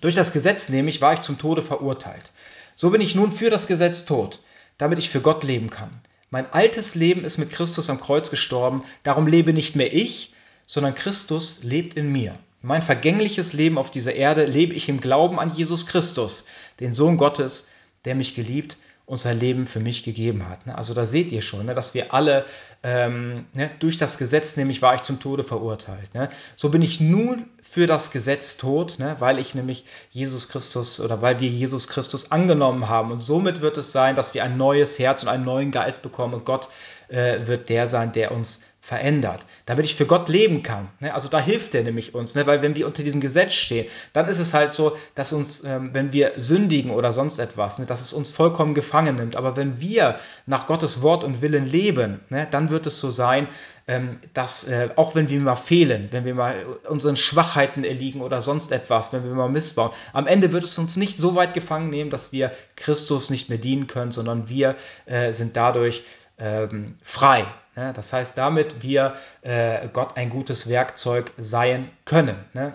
durch das Gesetz nämlich war ich zum Tode verurteilt. So bin ich nun für das Gesetz tot, damit ich für Gott leben kann. Mein altes Leben ist mit Christus am Kreuz gestorben, darum lebe nicht mehr ich, sondern Christus lebt in mir. Mein vergängliches Leben auf dieser Erde lebe ich im Glauben an Jesus Christus, den Sohn Gottes, der mich geliebt und sein Leben für mich gegeben hat. Ne? Also da seht ihr schon, ne, dass wir alle ähm, ne, durch das Gesetz, nämlich war ich zum Tode verurteilt. So bin ich nun für das Gesetz tot, weil ich nämlich Jesus Christus oder weil wir Jesus Christus angenommen haben. Und somit wird es sein, dass wir ein neues Herz und einen neuen Geist bekommen und Gott äh, wird der sein, der uns verändert, damit ich für Gott leben kann. Ne? Also da hilft er nämlich uns, ne? weil wenn wir unter diesem Gesetz stehen, dann ist es halt so, dass uns, ähm, wenn wir sündigen oder sonst etwas, ne? dass es uns vollkommen gefangen nimmt. Aber wenn wir nach Gottes Wort und Willen leben, dann wird es so sein, ähm, dass äh, auch wenn wir mal fehlen, wenn wir mal unseren Schwachheiten erliegen oder sonst etwas, wenn wir mal missbauen, am Ende wird es uns nicht so weit gefangen nehmen, dass wir Christus nicht mehr dienen können, sondern wir äh, sind dadurch ähm, frei. Ja, das heißt, damit wir äh, Gott ein gutes Werkzeug sein können. Ne?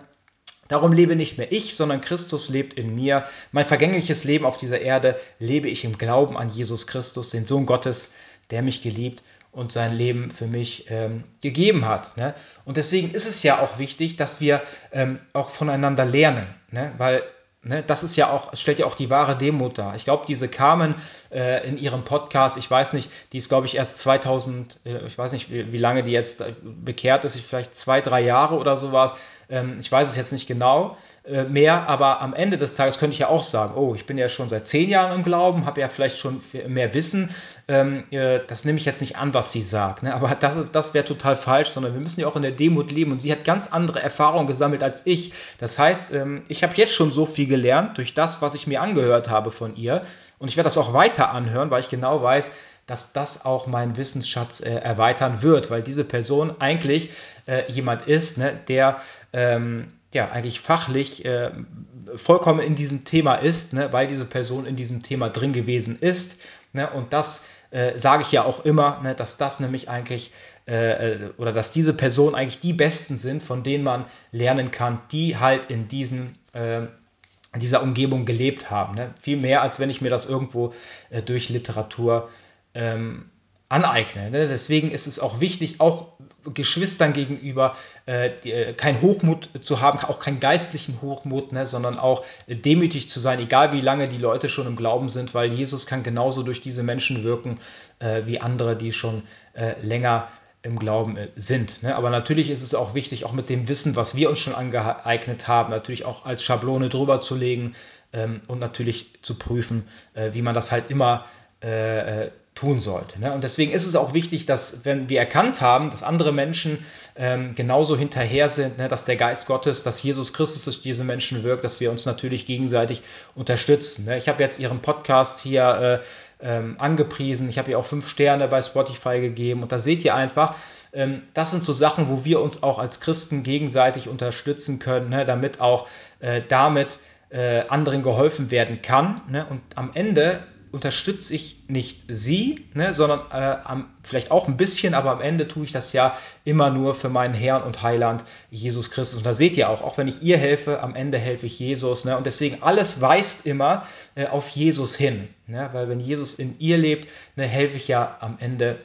Darum lebe nicht mehr ich, sondern Christus lebt in mir. Mein vergängliches Leben auf dieser Erde lebe ich im Glauben an Jesus Christus, den Sohn Gottes, der mich geliebt und sein Leben für mich ähm, gegeben hat. Ne? Und deswegen ist es ja auch wichtig, dass wir ähm, auch voneinander lernen, ne? weil Ne, das ist ja auch, stellt ja auch die wahre Demut dar. Ich glaube, diese Carmen äh, in ihrem Podcast, ich weiß nicht, die ist, glaube ich, erst 2000, äh, ich weiß nicht, wie, wie, lange die jetzt äh, bekehrt ist, vielleicht zwei, drei Jahre oder sowas. Ähm, ich weiß es jetzt nicht genau äh, mehr, aber am Ende des Tages könnte ich ja auch sagen, oh, ich bin ja schon seit zehn Jahren im Glauben, habe ja vielleicht schon mehr Wissen. Ähm, äh, das nehme ich jetzt nicht an, was sie sagt. Ne? Aber das, das wäre total falsch, sondern wir müssen ja auch in der Demut leben. Und sie hat ganz andere Erfahrungen gesammelt als ich. Das heißt, ähm, ich habe jetzt schon so viel gelernt durch das, was ich mir angehört habe von ihr. Und ich werde das auch weiter anhören, weil ich genau weiß, dass das auch meinen Wissensschatz äh, erweitern wird, weil diese Person eigentlich äh, jemand ist, ne, der ähm, ja eigentlich fachlich äh, vollkommen in diesem Thema ist, ne, weil diese Person in diesem Thema drin gewesen ist. Ne, und das äh, sage ich ja auch immer, ne, dass das nämlich eigentlich äh, äh, oder dass diese Personen eigentlich die Besten sind, von denen man lernen kann, die halt in diesen in dieser Umgebung gelebt haben. Ne? Viel mehr, als wenn ich mir das irgendwo äh, durch Literatur ähm, aneigne. Ne? Deswegen ist es auch wichtig, auch Geschwistern gegenüber äh, die, äh, kein Hochmut zu haben, auch keinen geistlichen Hochmut, ne? sondern auch äh, demütig zu sein, egal wie lange die Leute schon im Glauben sind, weil Jesus kann genauso durch diese Menschen wirken äh, wie andere, die schon äh, länger im Glauben äh, sind. Ne? Aber natürlich ist es auch wichtig, auch mit dem Wissen, was wir uns schon angeeignet haben, natürlich auch als Schablone drüber zu legen ähm, und natürlich zu prüfen, wie man das halt immer äh, tun sollte. Ne? Und deswegen ist es auch wichtig, dass wenn wir erkannt haben, dass andere Menschen ähm, genauso hinterher sind, ne, dass der Geist Gottes, dass Jesus Christus durch diese Menschen wirkt, dass wir uns natürlich gegenseitig unterstützen. Ne? Ich habe jetzt Ihren Podcast hier äh, ähm, angepriesen, ich habe ihr auch fünf Sterne bei Spotify gegeben und da seht ihr einfach, ähm, das sind so Sachen, wo wir uns auch als Christen gegenseitig unterstützen können, ne? damit auch äh, damit äh, anderen geholfen werden kann. Ne? Und am Ende unterstütze ich nicht sie, ne, sondern äh, am, vielleicht auch ein bisschen, aber am Ende tue ich das ja immer nur für meinen Herrn und Heiland Jesus Christus. Und da seht ihr auch, auch wenn ich ihr helfe, am Ende helfe ich Jesus. Ne, und deswegen alles weist immer äh, auf Jesus hin. Ne, weil wenn Jesus in ihr lebt, ne, helfe ich ja am Ende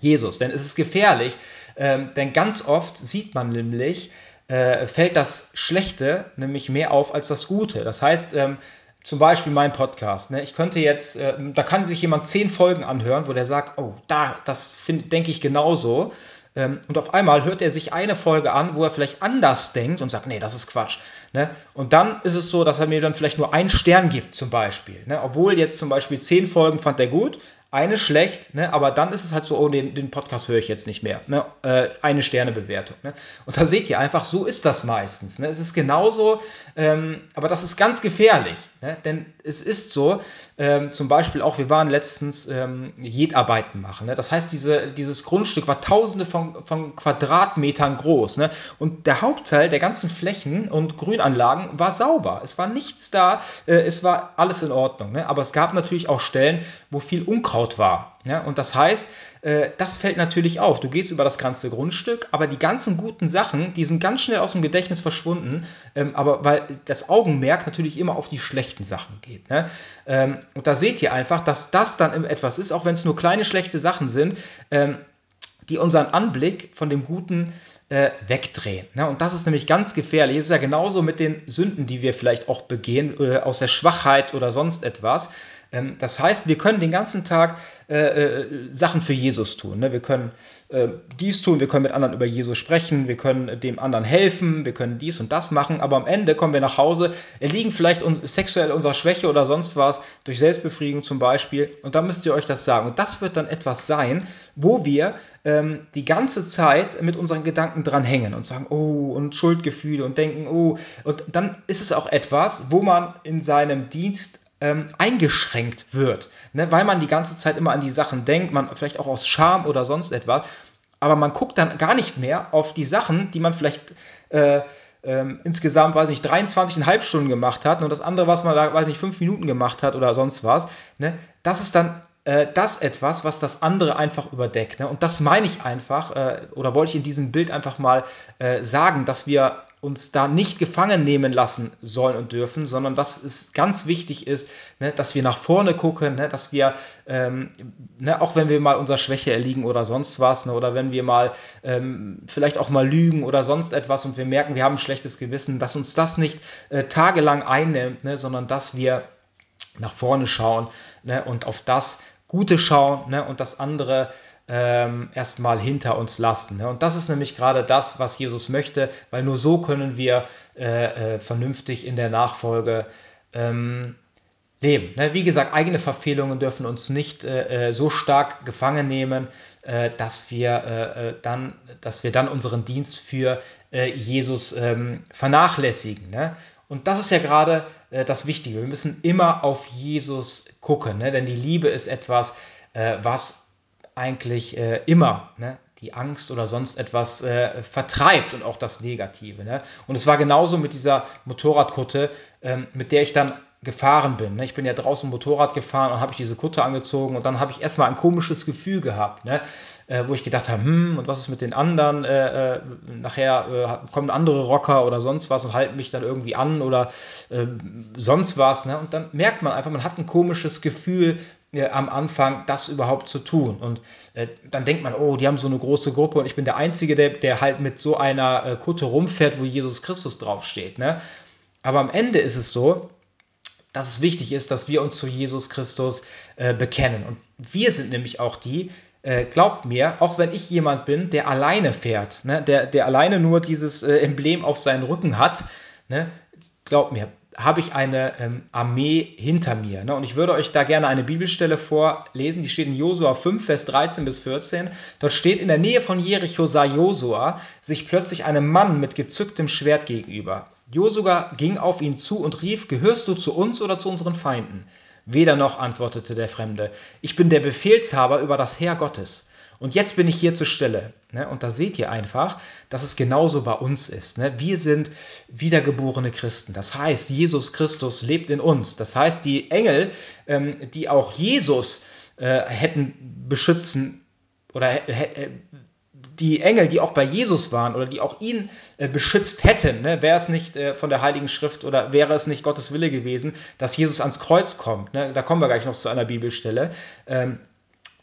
Jesus. Denn es ist gefährlich, ähm, denn ganz oft sieht man nämlich, äh, fällt das Schlechte nämlich mehr auf als das Gute. Das heißt, ähm, zum Beispiel mein Podcast. Ne? Ich könnte jetzt, äh, da kann sich jemand zehn Folgen anhören, wo der sagt, oh, da, das denke ich genauso. Ähm, und auf einmal hört er sich eine Folge an, wo er vielleicht anders denkt und sagt, nee, das ist Quatsch. Ne? Und dann ist es so, dass er mir dann vielleicht nur einen Stern gibt, zum Beispiel. Ne? Obwohl jetzt zum Beispiel zehn Folgen fand er gut, eine schlecht, ne? aber dann ist es halt so, oh, den, den Podcast höre ich jetzt nicht mehr. Ne? Äh, eine Sternebewertung. Ne? Und da seht ihr einfach, so ist das meistens. Ne? Es ist genauso, ähm, aber das ist ganz gefährlich. Ne? Denn es ist so, ähm, zum Beispiel auch, wir waren letztens ähm, Jedarbeiten machen. Ne? Das heißt, diese, dieses Grundstück war tausende von, von Quadratmetern groß. Ne? Und der Hauptteil der ganzen Flächen und Grünanlagen war sauber. Es war nichts da, äh, es war alles in Ordnung. Ne? Aber es gab natürlich auch Stellen, wo viel Unkraut aufgebaut war. Ja, und das heißt, äh, das fällt natürlich auf. Du gehst über das ganze Grundstück, aber die ganzen guten Sachen, die sind ganz schnell aus dem Gedächtnis verschwunden, ähm, aber weil das Augenmerk natürlich immer auf die schlechten Sachen geht. Ne? Ähm, und da seht ihr einfach, dass das dann etwas ist, auch wenn es nur kleine schlechte Sachen sind, ähm, die unseren Anblick von dem Guten äh, wegdrehen. Ne? Und das ist nämlich ganz gefährlich. Es ist ja genauso mit den Sünden, die wir vielleicht auch begehen, äh, aus der Schwachheit oder sonst etwas. Ähm, das heißt, wir können den ganzen Tag äh, äh, Sachen für Jesus tun. Ne? Wir können äh, dies tun, wir können mit anderen über Jesus sprechen, wir können dem anderen helfen, wir können dies und das machen, aber am Ende kommen wir nach Hause, erliegen vielleicht un sexuell unserer Schwäche oder sonst was, durch Selbstbefriedigung zum Beispiel, und dann müsst ihr euch das sagen. Und das wird dann etwas sein, wo wir ähm, die ganze Zeit mit unseren Gedanken dran hängen und sagen, oh, und Schuldgefühle und denken, oh, und dann ist es auch etwas, wo man in seinem Dienst ähm, eingeschränkt wird, ne? weil man die ganze Zeit immer an die Sachen denkt, man vielleicht auch aus Scham oder sonst etwas, aber man guckt dann gar nicht mehr auf die Sachen, die man vielleicht äh, ähm, insgesamt, weiß nicht, 23,5 Stunden gemacht hat und das andere, was man da, weiß nicht, 5 Minuten gemacht hat oder sonst was, ne? das ist dann äh, das etwas, was das andere einfach überdeckt. Ne? Und das meine ich einfach, äh, oder wollte ich in diesem Bild einfach mal äh, sagen, dass wir uns da nicht gefangen nehmen lassen sollen und dürfen, sondern dass es ganz wichtig ist, ne, dass wir nach vorne gucken, ne, dass wir, ähm, ne, auch wenn wir mal unserer Schwäche erliegen oder sonst was, ne, oder wenn wir mal ähm, vielleicht auch mal lügen oder sonst etwas und wir merken, wir haben ein schlechtes Gewissen, dass uns das nicht äh, tagelang einnimmt, ne, sondern dass wir nach vorne schauen ne, und auf das Gute schauen ne, und das andere ähm, erstmal hinter uns lassen. Ne? Und das ist nämlich gerade das, was Jesus möchte, weil nur so können wir äh, äh, vernünftig in der Nachfolge ähm, leben. Ne? Wie gesagt, eigene Verfehlungen dürfen uns nicht äh, äh so stark gefangen nehmen, äh, dass, wir, äh, dann, dass wir dann unseren Dienst für Jesus ähm, vernachlässigen. Ne? Und das ist ja gerade das Wichtige. Wir müssen immer auf Jesus gucken, ne? denn die Liebe ist etwas, äh, was eigentlich äh, immer ne, die Angst oder sonst etwas äh, vertreibt und auch das Negative. Ne? Und es war genauso mit dieser Motorradkutte, ähm, mit der ich dann gefahren bin. Ne? Ich bin ja draußen Motorrad gefahren und habe ich diese Kutte angezogen und dann habe ich erstmal ein komisches Gefühl gehabt, ne? äh, wo ich gedacht habe, hm, und was ist mit den anderen? Äh, äh, nachher äh, kommen andere Rocker oder sonst was und halten mich dann irgendwie an oder äh, sonst was. Ne? Und dann merkt man einfach, man hat ein komisches Gefühl, äh, am Anfang das überhaupt zu tun. Und äh, dann denkt man, oh, die haben so eine große Gruppe und ich bin der Einzige, der, der halt mit so einer Kutte rumfährt, wo Jesus Christus draufsteht. Ne? Aber am Ende ist es so, dass es wichtig ist, dass wir uns zu Jesus Christus äh, bekennen. Und wir sind nämlich auch die, äh, glaubt mir, auch wenn ich jemand bin, der alleine fährt, ne, der, der alleine nur dieses äh, Emblem auf seinen Rücken hat, ne, glaubt mir, habe ich eine ähm, Armee hinter mir. Ne? Und ich würde euch da gerne eine Bibelstelle vorlesen, die steht in Josua 5, Vers 13 bis 14. Dort steht, in der Nähe von Jericho sah Josua sich plötzlich einem Mann mit gezücktem Schwert gegenüber. Josua ging auf ihn zu und rief, gehörst du zu uns oder zu unseren Feinden? Weder noch, antwortete der Fremde, ich bin der Befehlshaber über das Heer Gottes. Und jetzt bin ich hier zur Stelle. Ne? Und da seht ihr einfach, dass es genauso bei uns ist. Ne? Wir sind wiedergeborene Christen. Das heißt, Jesus Christus lebt in uns. Das heißt, die Engel, ähm, die auch Jesus äh, hätten beschützen oder äh, die Engel, die auch bei Jesus waren oder die auch ihn äh, beschützt hätten, ne, wäre es nicht äh, von der Heiligen Schrift oder wäre es nicht Gottes Wille gewesen, dass Jesus ans Kreuz kommt. Ne? Da kommen wir gleich noch zu einer Bibelstelle. Ähm,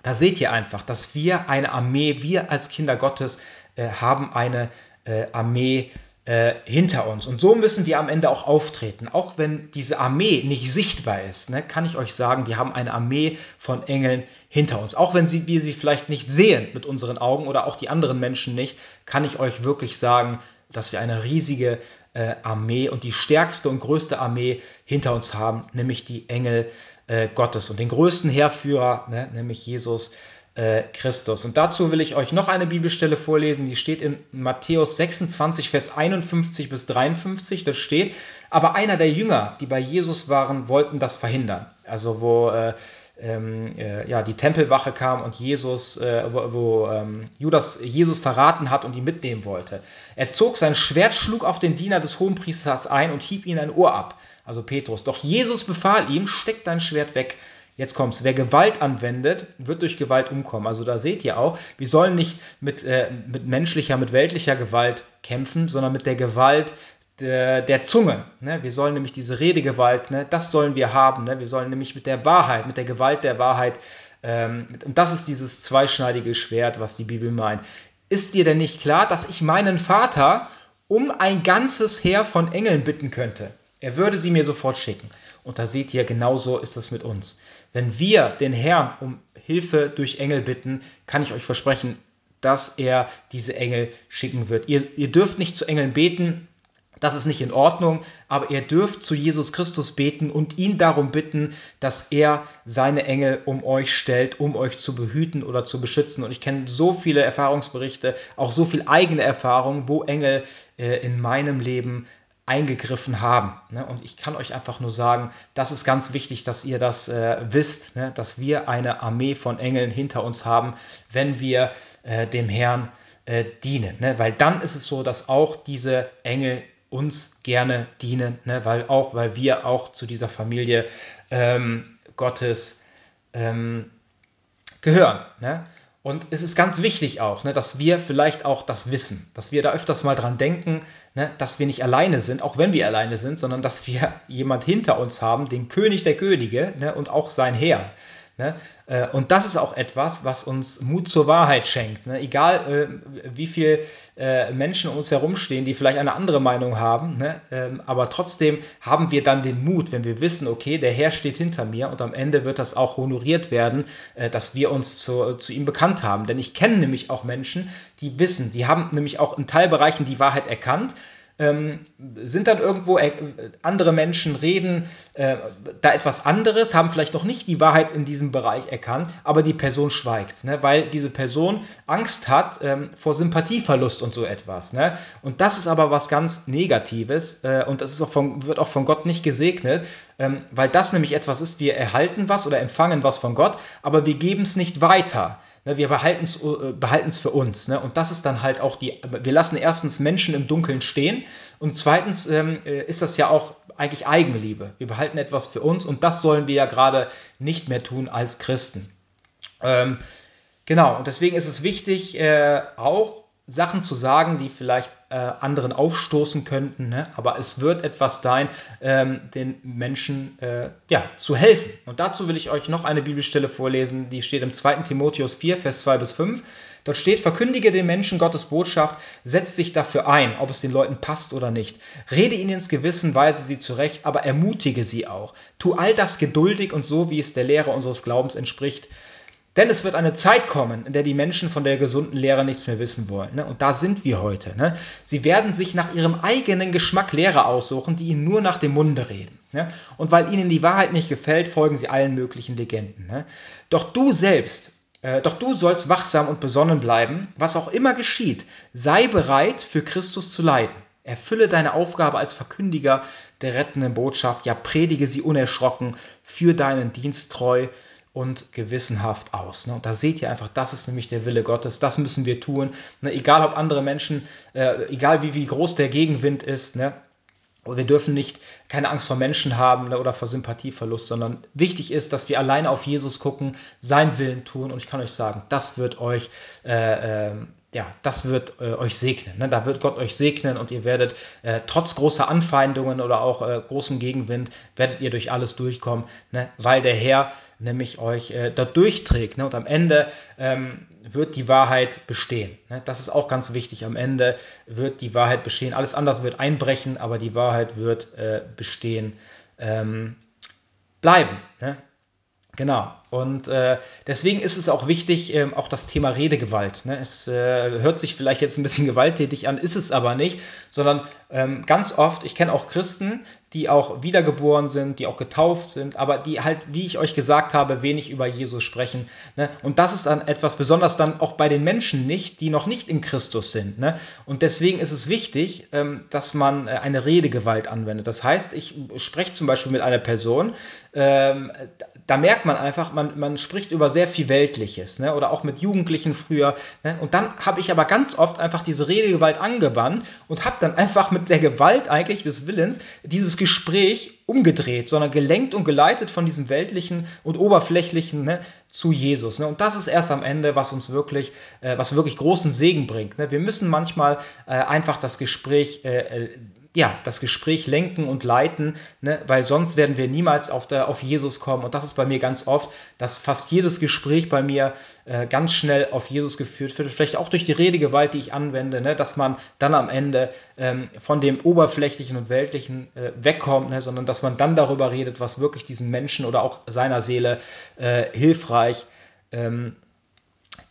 da seht ihr einfach, dass wir eine Armee, wir als Kinder Gottes äh, haben eine äh, Armee äh, hinter uns. Und so müssen wir am Ende auch auftreten. Auch wenn diese Armee nicht sichtbar ist, ne, kann ich euch sagen, wir haben eine Armee von Engeln hinter uns. Auch wenn sie, wir sie vielleicht nicht sehen mit unseren Augen oder auch die anderen Menschen nicht, kann ich euch wirklich sagen, dass wir eine riesige äh, Armee und die stärkste und größte Armee hinter uns haben, nämlich die Engel äh, Gottes und den größten Heerführer, ne, nämlich Jesus äh, Christus. Und dazu will ich euch noch eine Bibelstelle vorlesen, die steht in Matthäus 26, Vers 51 bis 53. Das steht, aber einer der Jünger, die bei Jesus waren, wollten das verhindern. Also wo äh, ähm, äh, ja, die Tempelwache kam und Jesus, äh, wo, wo ähm, Judas Jesus verraten hat und ihn mitnehmen wollte. Er zog sein Schwert, schlug auf den Diener des Hohenpriesters ein und hieb ihm ein Ohr ab also Petrus. Doch Jesus befahl ihm, steck dein Schwert weg. Jetzt kommt's. Wer Gewalt anwendet, wird durch Gewalt umkommen. Also da seht ihr auch, wir sollen nicht mit, äh, mit menschlicher, mit weltlicher Gewalt kämpfen, sondern mit der Gewalt der, der Zunge. Ne? Wir sollen nämlich diese Redegewalt, ne? das sollen wir haben. Ne? Wir sollen nämlich mit der Wahrheit, mit der Gewalt der Wahrheit, ähm, und das ist dieses zweischneidige Schwert, was die Bibel meint. Ist dir denn nicht klar, dass ich meinen Vater um ein ganzes Heer von Engeln bitten könnte? Er würde sie mir sofort schicken. Und da seht ihr, genauso ist es mit uns. Wenn wir den Herrn um Hilfe durch Engel bitten, kann ich euch versprechen, dass er diese Engel schicken wird. Ihr, ihr dürft nicht zu Engeln beten, das ist nicht in Ordnung, aber ihr dürft zu Jesus Christus beten und ihn darum bitten, dass er seine Engel um euch stellt, um euch zu behüten oder zu beschützen. Und ich kenne so viele Erfahrungsberichte, auch so viel eigene Erfahrungen, wo Engel äh, in meinem Leben eingegriffen haben. Ne? Und ich kann euch einfach nur sagen, das ist ganz wichtig, dass ihr das äh, wisst, ne? dass wir eine Armee von Engeln hinter uns haben, wenn wir äh, dem Herrn äh, dienen. Ne? Weil dann ist es so, dass auch diese Engel uns gerne dienen, ne? weil auch, weil wir auch zu dieser Familie ähm, Gottes ähm, gehören. Ne? Und es ist ganz wichtig auch, ne, dass wir vielleicht auch das wissen, dass wir da öfters mal dran denken, ne, dass wir nicht alleine sind, auch wenn wir alleine sind, sondern dass wir [laughs] jemand hinter uns haben, den König der Könige ne, und auch sein Heer. Ne? Äh, und das ist auch etwas, was uns Mut zur Wahrheit schenkt. Ne? Egal, äh, wie viele äh, Menschen um uns herumstehen, die vielleicht eine andere Meinung haben, ne? ähm, aber trotzdem haben wir dann den Mut, wenn wir wissen, okay, der Herr steht hinter mir und am Ende wird das auch honoriert werden, dass wir uns zu, zu ihm bekannt haben. Denn ich kenne nämlich auch Menschen, die wissen, die haben nämlich auch in Teilbereichen die Wahrheit erkannt ähm, sind dann irgendwo äh, andere Menschen reden äh, da etwas anderes, haben vielleicht noch nicht die Wahrheit in diesem Bereich erkannt, aber die Person schweigt, ne? weil diese Person Angst hat ähm, vor Sympathieverlust und so etwas. Ne? Und das ist aber was ganz Negatives äh, und das ist auch von, wird auch von Gott nicht gesegnet, ähm, weil das nämlich etwas ist, wir erhalten was oder empfangen was von Gott, aber wir geben es nicht weiter. Ne, wir behalten es äh, für uns. Ne? Und das ist dann halt auch die, wir lassen erstens Menschen im Dunkeln stehen und zweitens ähm, äh, ist das ja auch eigentlich Eigenliebe. Wir behalten etwas für uns und das sollen wir ja gerade nicht mehr tun als Christen. Ähm, genau, und deswegen ist es wichtig, äh, auch Sachen zu sagen, die vielleicht äh, anderen aufstoßen könnten, ne? aber es wird etwas sein, ähm, den Menschen äh, ja, zu helfen. Und dazu will ich euch noch eine Bibelstelle vorlesen, die steht im 2. Timotheus 4, Vers 2 bis 5. Dort steht, verkündige den Menschen Gottes Botschaft, setz dich dafür ein, ob es den Leuten passt oder nicht. Rede ihnen ins Gewissen, weise sie zurecht, aber ermutige sie auch. Tu all das geduldig und so, wie es der Lehre unseres Glaubens entspricht. Denn es wird eine Zeit kommen, in der die Menschen von der gesunden Lehre nichts mehr wissen wollen. Ne? Und da sind wir heute. Ne? Sie werden sich nach ihrem eigenen Geschmack Lehre aussuchen, die ihnen nur nach dem Munde reden. Ne? Und weil ihnen die Wahrheit nicht gefällt, folgen sie allen möglichen Legenden. Ne? Doch du selbst, äh, doch du sollst wachsam und besonnen bleiben, was auch immer geschieht. Sei bereit, für Christus zu leiden. Erfülle deine Aufgabe als Verkündiger der rettenden Botschaft, ja predige sie unerschrocken, für deinen Dienst treu und gewissenhaft aus. Ne? Und da seht ihr einfach, das ist nämlich der Wille Gottes, das müssen wir tun. Ne? Egal ob andere Menschen, äh, egal wie, wie groß der Gegenwind ist, ne? Und wir dürfen nicht keine Angst vor Menschen haben ne, oder vor Sympathieverlust, sondern wichtig ist, dass wir alleine auf Jesus gucken, seinen Willen tun. Und ich kann euch sagen, das wird euch äh, äh, ja, das wird äh, euch segnen. Ne? Da wird Gott euch segnen und ihr werdet äh, trotz großer Anfeindungen oder auch äh, großem Gegenwind, werdet ihr durch alles durchkommen, ne? weil der Herr nämlich euch äh, da durchträgt. Ne? Und am Ende ähm, wird die Wahrheit bestehen. Ne? Das ist auch ganz wichtig. Am Ende wird die Wahrheit bestehen. Alles andere wird einbrechen, aber die Wahrheit wird äh, bestehen ähm, bleiben. Ne? Genau. Und äh, deswegen ist es auch wichtig, ähm, auch das Thema Redegewalt. Ne? Es äh, hört sich vielleicht jetzt ein bisschen [laughs] gewalttätig an, ist es aber nicht, sondern ähm, ganz oft, ich kenne auch Christen, die auch wiedergeboren sind, die auch getauft sind, aber die halt, wie ich euch gesagt habe, wenig über Jesus sprechen. Ne? Und das ist dann etwas besonders dann auch bei den Menschen nicht, die noch nicht in Christus sind. Ne? Und deswegen ist es wichtig, ähm, dass man äh, eine Redegewalt anwendet. Das heißt, ich spreche zum Beispiel mit einer Person, ähm, da merkt man einfach, man, man spricht über sehr viel Weltliches, ne? oder auch mit Jugendlichen früher. Ne? Und dann habe ich aber ganz oft einfach diese Redegewalt angewandt und habe dann einfach mit der Gewalt eigentlich des Willens dieses Gespräch umgedreht, sondern gelenkt und geleitet von diesem Weltlichen und Oberflächlichen ne? zu Jesus. Ne? Und das ist erst am Ende, was uns wirklich, äh, was wirklich großen Segen bringt. Ne? Wir müssen manchmal äh, einfach das Gespräch äh, äh ja, das Gespräch lenken und leiten, ne? weil sonst werden wir niemals auf, der, auf Jesus kommen. Und das ist bei mir ganz oft, dass fast jedes Gespräch bei mir äh, ganz schnell auf Jesus geführt wird. Vielleicht auch durch die Redegewalt, die ich anwende, ne? dass man dann am Ende ähm, von dem Oberflächlichen und Weltlichen äh, wegkommt, ne? sondern dass man dann darüber redet, was wirklich diesen Menschen oder auch seiner Seele äh, hilfreich ähm,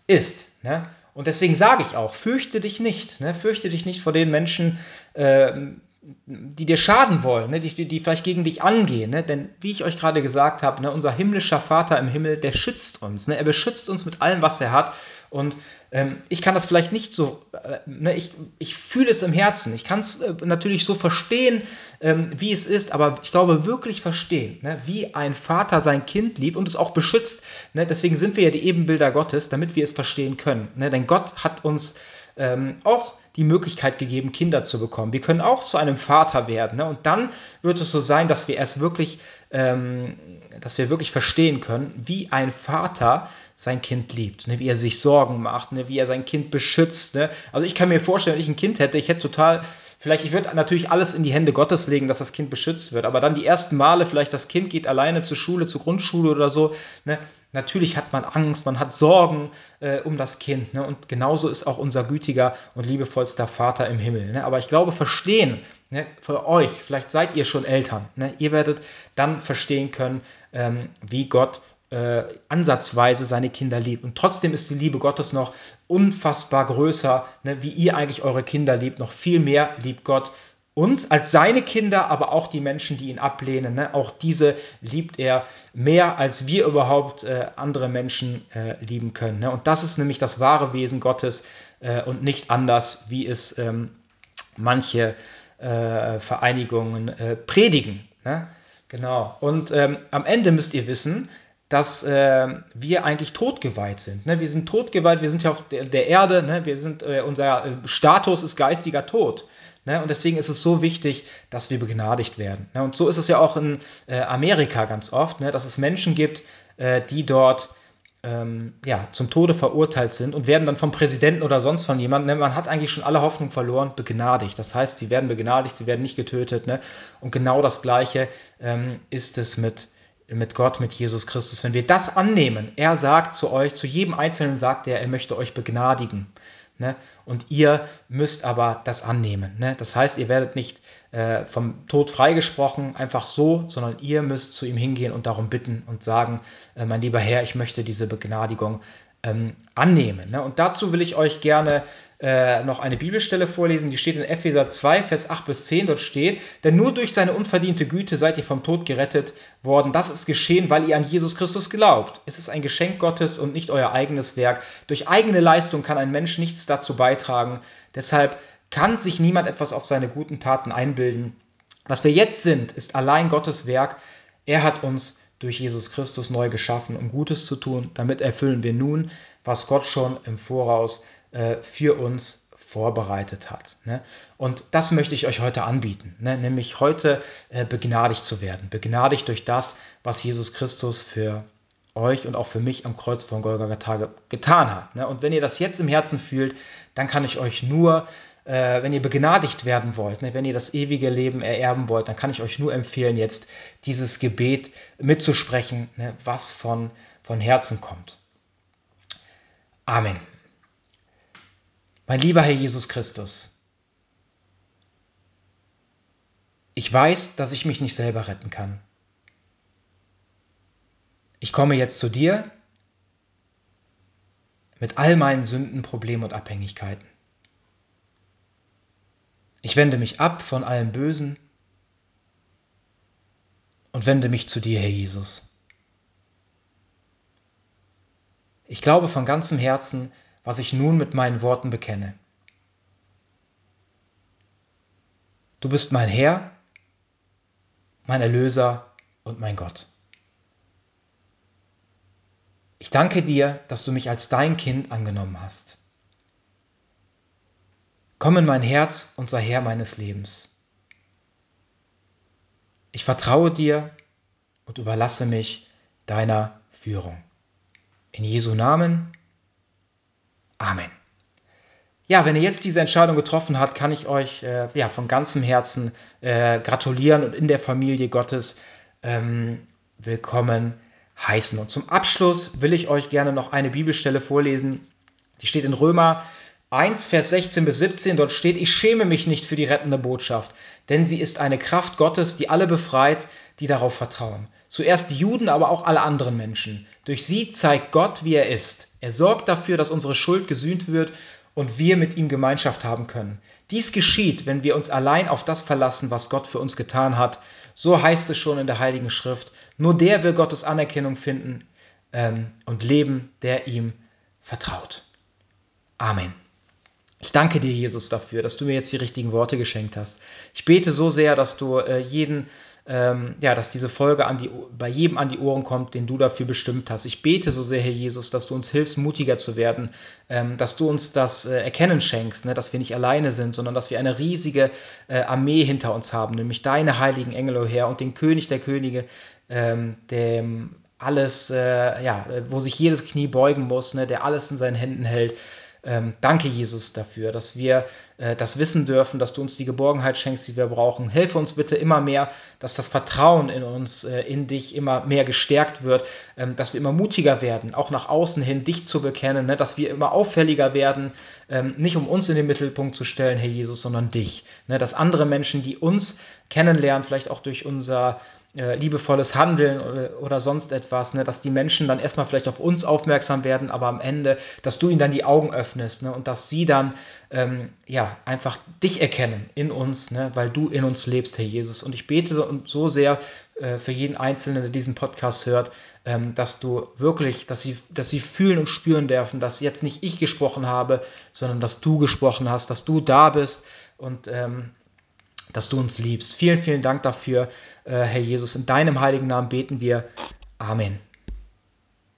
ist. Ne? Und deswegen sage ich auch, fürchte dich nicht. Ne? Fürchte dich nicht vor den Menschen, ähm, die dir schaden wollen, ne? die, die vielleicht gegen dich angehen. Ne? Denn wie ich euch gerade gesagt habe, ne? unser himmlischer Vater im Himmel, der schützt uns. Ne? Er beschützt uns mit allem, was er hat. Und ähm, ich kann das vielleicht nicht so, äh, ne? ich, ich fühle es im Herzen. Ich kann es äh, natürlich so verstehen, ähm, wie es ist, aber ich glaube wirklich verstehen, ne? wie ein Vater sein Kind liebt und es auch beschützt. Ne? Deswegen sind wir ja die Ebenbilder Gottes, damit wir es verstehen können. Ne? Denn Gott hat uns ähm, auch die Möglichkeit gegeben, Kinder zu bekommen. Wir können auch zu einem Vater werden. Ne? Und dann wird es so sein, dass wir erst wirklich, ähm, dass wir wirklich verstehen können, wie ein Vater sein Kind liebt, ne? wie er sich Sorgen macht, ne? wie er sein Kind beschützt. Ne? Also ich kann mir vorstellen, wenn ich ein Kind hätte, ich hätte total, vielleicht, ich würde natürlich alles in die Hände Gottes legen, dass das Kind beschützt wird, aber dann die ersten Male, vielleicht das Kind geht alleine zur Schule, zur Grundschule oder so, ne? Natürlich hat man Angst, man hat Sorgen äh, um das Kind. Ne? Und genauso ist auch unser gütiger und liebevollster Vater im Himmel. Ne? Aber ich glaube, verstehen ne, für euch, vielleicht seid ihr schon Eltern, ne? ihr werdet dann verstehen können, ähm, wie Gott äh, ansatzweise seine Kinder liebt. Und trotzdem ist die Liebe Gottes noch unfassbar größer, ne? wie ihr eigentlich eure Kinder liebt. Noch viel mehr liebt Gott uns als seine Kinder, aber auch die Menschen, die ihn ablehnen. Ne? Auch diese liebt er mehr, als wir überhaupt äh, andere Menschen äh, lieben können. Ne? Und das ist nämlich das wahre Wesen Gottes äh, und nicht anders, wie es ähm, manche äh, Vereinigungen äh, predigen. Ne? Genau. Und ähm, am Ende müsst ihr wissen, dass äh, wir eigentlich totgeweiht sind. Ne? Wir sind totgeweiht, wir sind ja auf der, der Erde, ne? wir sind, äh, unser äh, Status ist geistiger Tod. Ne? Und deswegen ist es so wichtig, dass wir begnadigt werden. Ne? Und so ist es ja auch in äh, Amerika ganz oft, ne? dass es Menschen gibt, äh, die dort ähm, ja, zum Tode verurteilt sind und werden dann vom Präsidenten oder sonst von jemandem, ne? man hat eigentlich schon alle Hoffnung verloren, begnadigt. Das heißt, sie werden begnadigt, sie werden nicht getötet. Ne? Und genau das Gleiche ähm, ist es mit mit Gott, mit Jesus Christus. Wenn wir das annehmen, er sagt zu euch, zu jedem Einzelnen sagt er, er möchte euch begnadigen. Ne? Und ihr müsst aber das annehmen. Ne? Das heißt, ihr werdet nicht äh, vom Tod freigesprochen, einfach so, sondern ihr müsst zu ihm hingehen und darum bitten und sagen, äh, mein lieber Herr, ich möchte diese Begnadigung ähm, annehmen. Ne? Und dazu will ich euch gerne äh, noch eine Bibelstelle vorlesen, die steht in Epheser 2, Vers 8 bis 10. Dort steht, denn nur durch seine unverdiente Güte seid ihr vom Tod gerettet worden. Das ist geschehen, weil ihr an Jesus Christus glaubt. Es ist ein Geschenk Gottes und nicht euer eigenes Werk. Durch eigene Leistung kann ein Mensch nichts dazu beitragen. Deshalb kann sich niemand etwas auf seine guten Taten einbilden. Was wir jetzt sind, ist allein Gottes Werk. Er hat uns durch Jesus Christus neu geschaffen, um Gutes zu tun. Damit erfüllen wir nun, was Gott schon im Voraus für uns vorbereitet hat. Ne? Und das möchte ich euch heute anbieten, ne? nämlich heute äh, begnadigt zu werden. Begnadigt durch das, was Jesus Christus für euch und auch für mich am Kreuz von Golgatha getan hat. Ne? Und wenn ihr das jetzt im Herzen fühlt, dann kann ich euch nur äh, wenn ihr begnadigt werden wollt, wenn ihr das ewige Leben ererben wollt, dann kann ich euch nur empfehlen, jetzt dieses Gebet mitzusprechen, was von, von Herzen kommt. Amen. Mein lieber Herr Jesus Christus, ich weiß, dass ich mich nicht selber retten kann. Ich komme jetzt zu dir mit all meinen Sünden, Problemen und Abhängigkeiten. Ich wende mich ab von allem Bösen und wende mich zu dir, Herr Jesus. Ich glaube von ganzem Herzen, was ich nun mit meinen Worten bekenne. Du bist mein Herr, mein Erlöser und mein Gott. Ich danke dir, dass du mich als dein Kind angenommen hast. Komm in mein Herz und sei Herr meines Lebens. Ich vertraue dir und überlasse mich deiner Führung. In Jesu Namen. Amen. Ja, wenn ihr jetzt diese Entscheidung getroffen habt, kann ich euch äh, ja, von ganzem Herzen äh, gratulieren und in der Familie Gottes ähm, willkommen heißen. Und zum Abschluss will ich euch gerne noch eine Bibelstelle vorlesen. Die steht in Römer 1, Vers 16 bis 17, dort steht, ich schäme mich nicht für die rettende Botschaft, denn sie ist eine Kraft Gottes, die alle befreit, die darauf vertrauen. Zuerst die Juden, aber auch alle anderen Menschen. Durch sie zeigt Gott, wie er ist. Er sorgt dafür, dass unsere Schuld gesühnt wird und wir mit ihm Gemeinschaft haben können. Dies geschieht, wenn wir uns allein auf das verlassen, was Gott für uns getan hat. So heißt es schon in der Heiligen Schrift. Nur der will Gottes Anerkennung finden ähm, und leben, der ihm vertraut. Amen. Ich danke dir, Jesus, dafür, dass du mir jetzt die richtigen Worte geschenkt hast. Ich bete so sehr, dass du äh, jeden, ähm, ja, dass diese Folge an die, bei jedem an die Ohren kommt, den du dafür bestimmt hast. Ich bete so sehr, Herr Jesus, dass du uns hilfst, mutiger zu werden, ähm, dass du uns das äh, Erkennen schenkst, ne, dass wir nicht alleine sind, sondern dass wir eine riesige äh, Armee hinter uns haben, nämlich deine heiligen Engel, oh Herr, und den König der Könige, ähm, dem alles, äh, ja, wo sich jedes Knie beugen muss, ne, der alles in seinen Händen hält. Ähm, danke, Jesus, dafür, dass wir äh, das wissen dürfen, dass du uns die Geborgenheit schenkst, die wir brauchen. Helfe uns bitte immer mehr, dass das Vertrauen in uns, äh, in dich immer mehr gestärkt wird, ähm, dass wir immer mutiger werden, auch nach außen hin dich zu bekennen, ne? dass wir immer auffälliger werden, ähm, nicht um uns in den Mittelpunkt zu stellen, Herr Jesus, sondern dich. Ne? Dass andere Menschen, die uns kennenlernen, vielleicht auch durch unser äh, liebevolles Handeln oder, oder sonst etwas, ne? dass die Menschen dann erstmal vielleicht auf uns aufmerksam werden, aber am Ende, dass du ihnen dann die Augen öffnest ne? und dass sie dann ähm, ja einfach dich erkennen in uns, ne? weil du in uns lebst, Herr Jesus. Und ich bete so sehr äh, für jeden Einzelnen, der diesen Podcast hört, ähm, dass du wirklich, dass sie, dass sie fühlen und spüren dürfen, dass jetzt nicht ich gesprochen habe, sondern dass du gesprochen hast, dass du da bist und ähm, dass du uns liebst. Vielen, vielen Dank dafür, äh, Herr Jesus. In deinem heiligen Namen beten wir. Amen.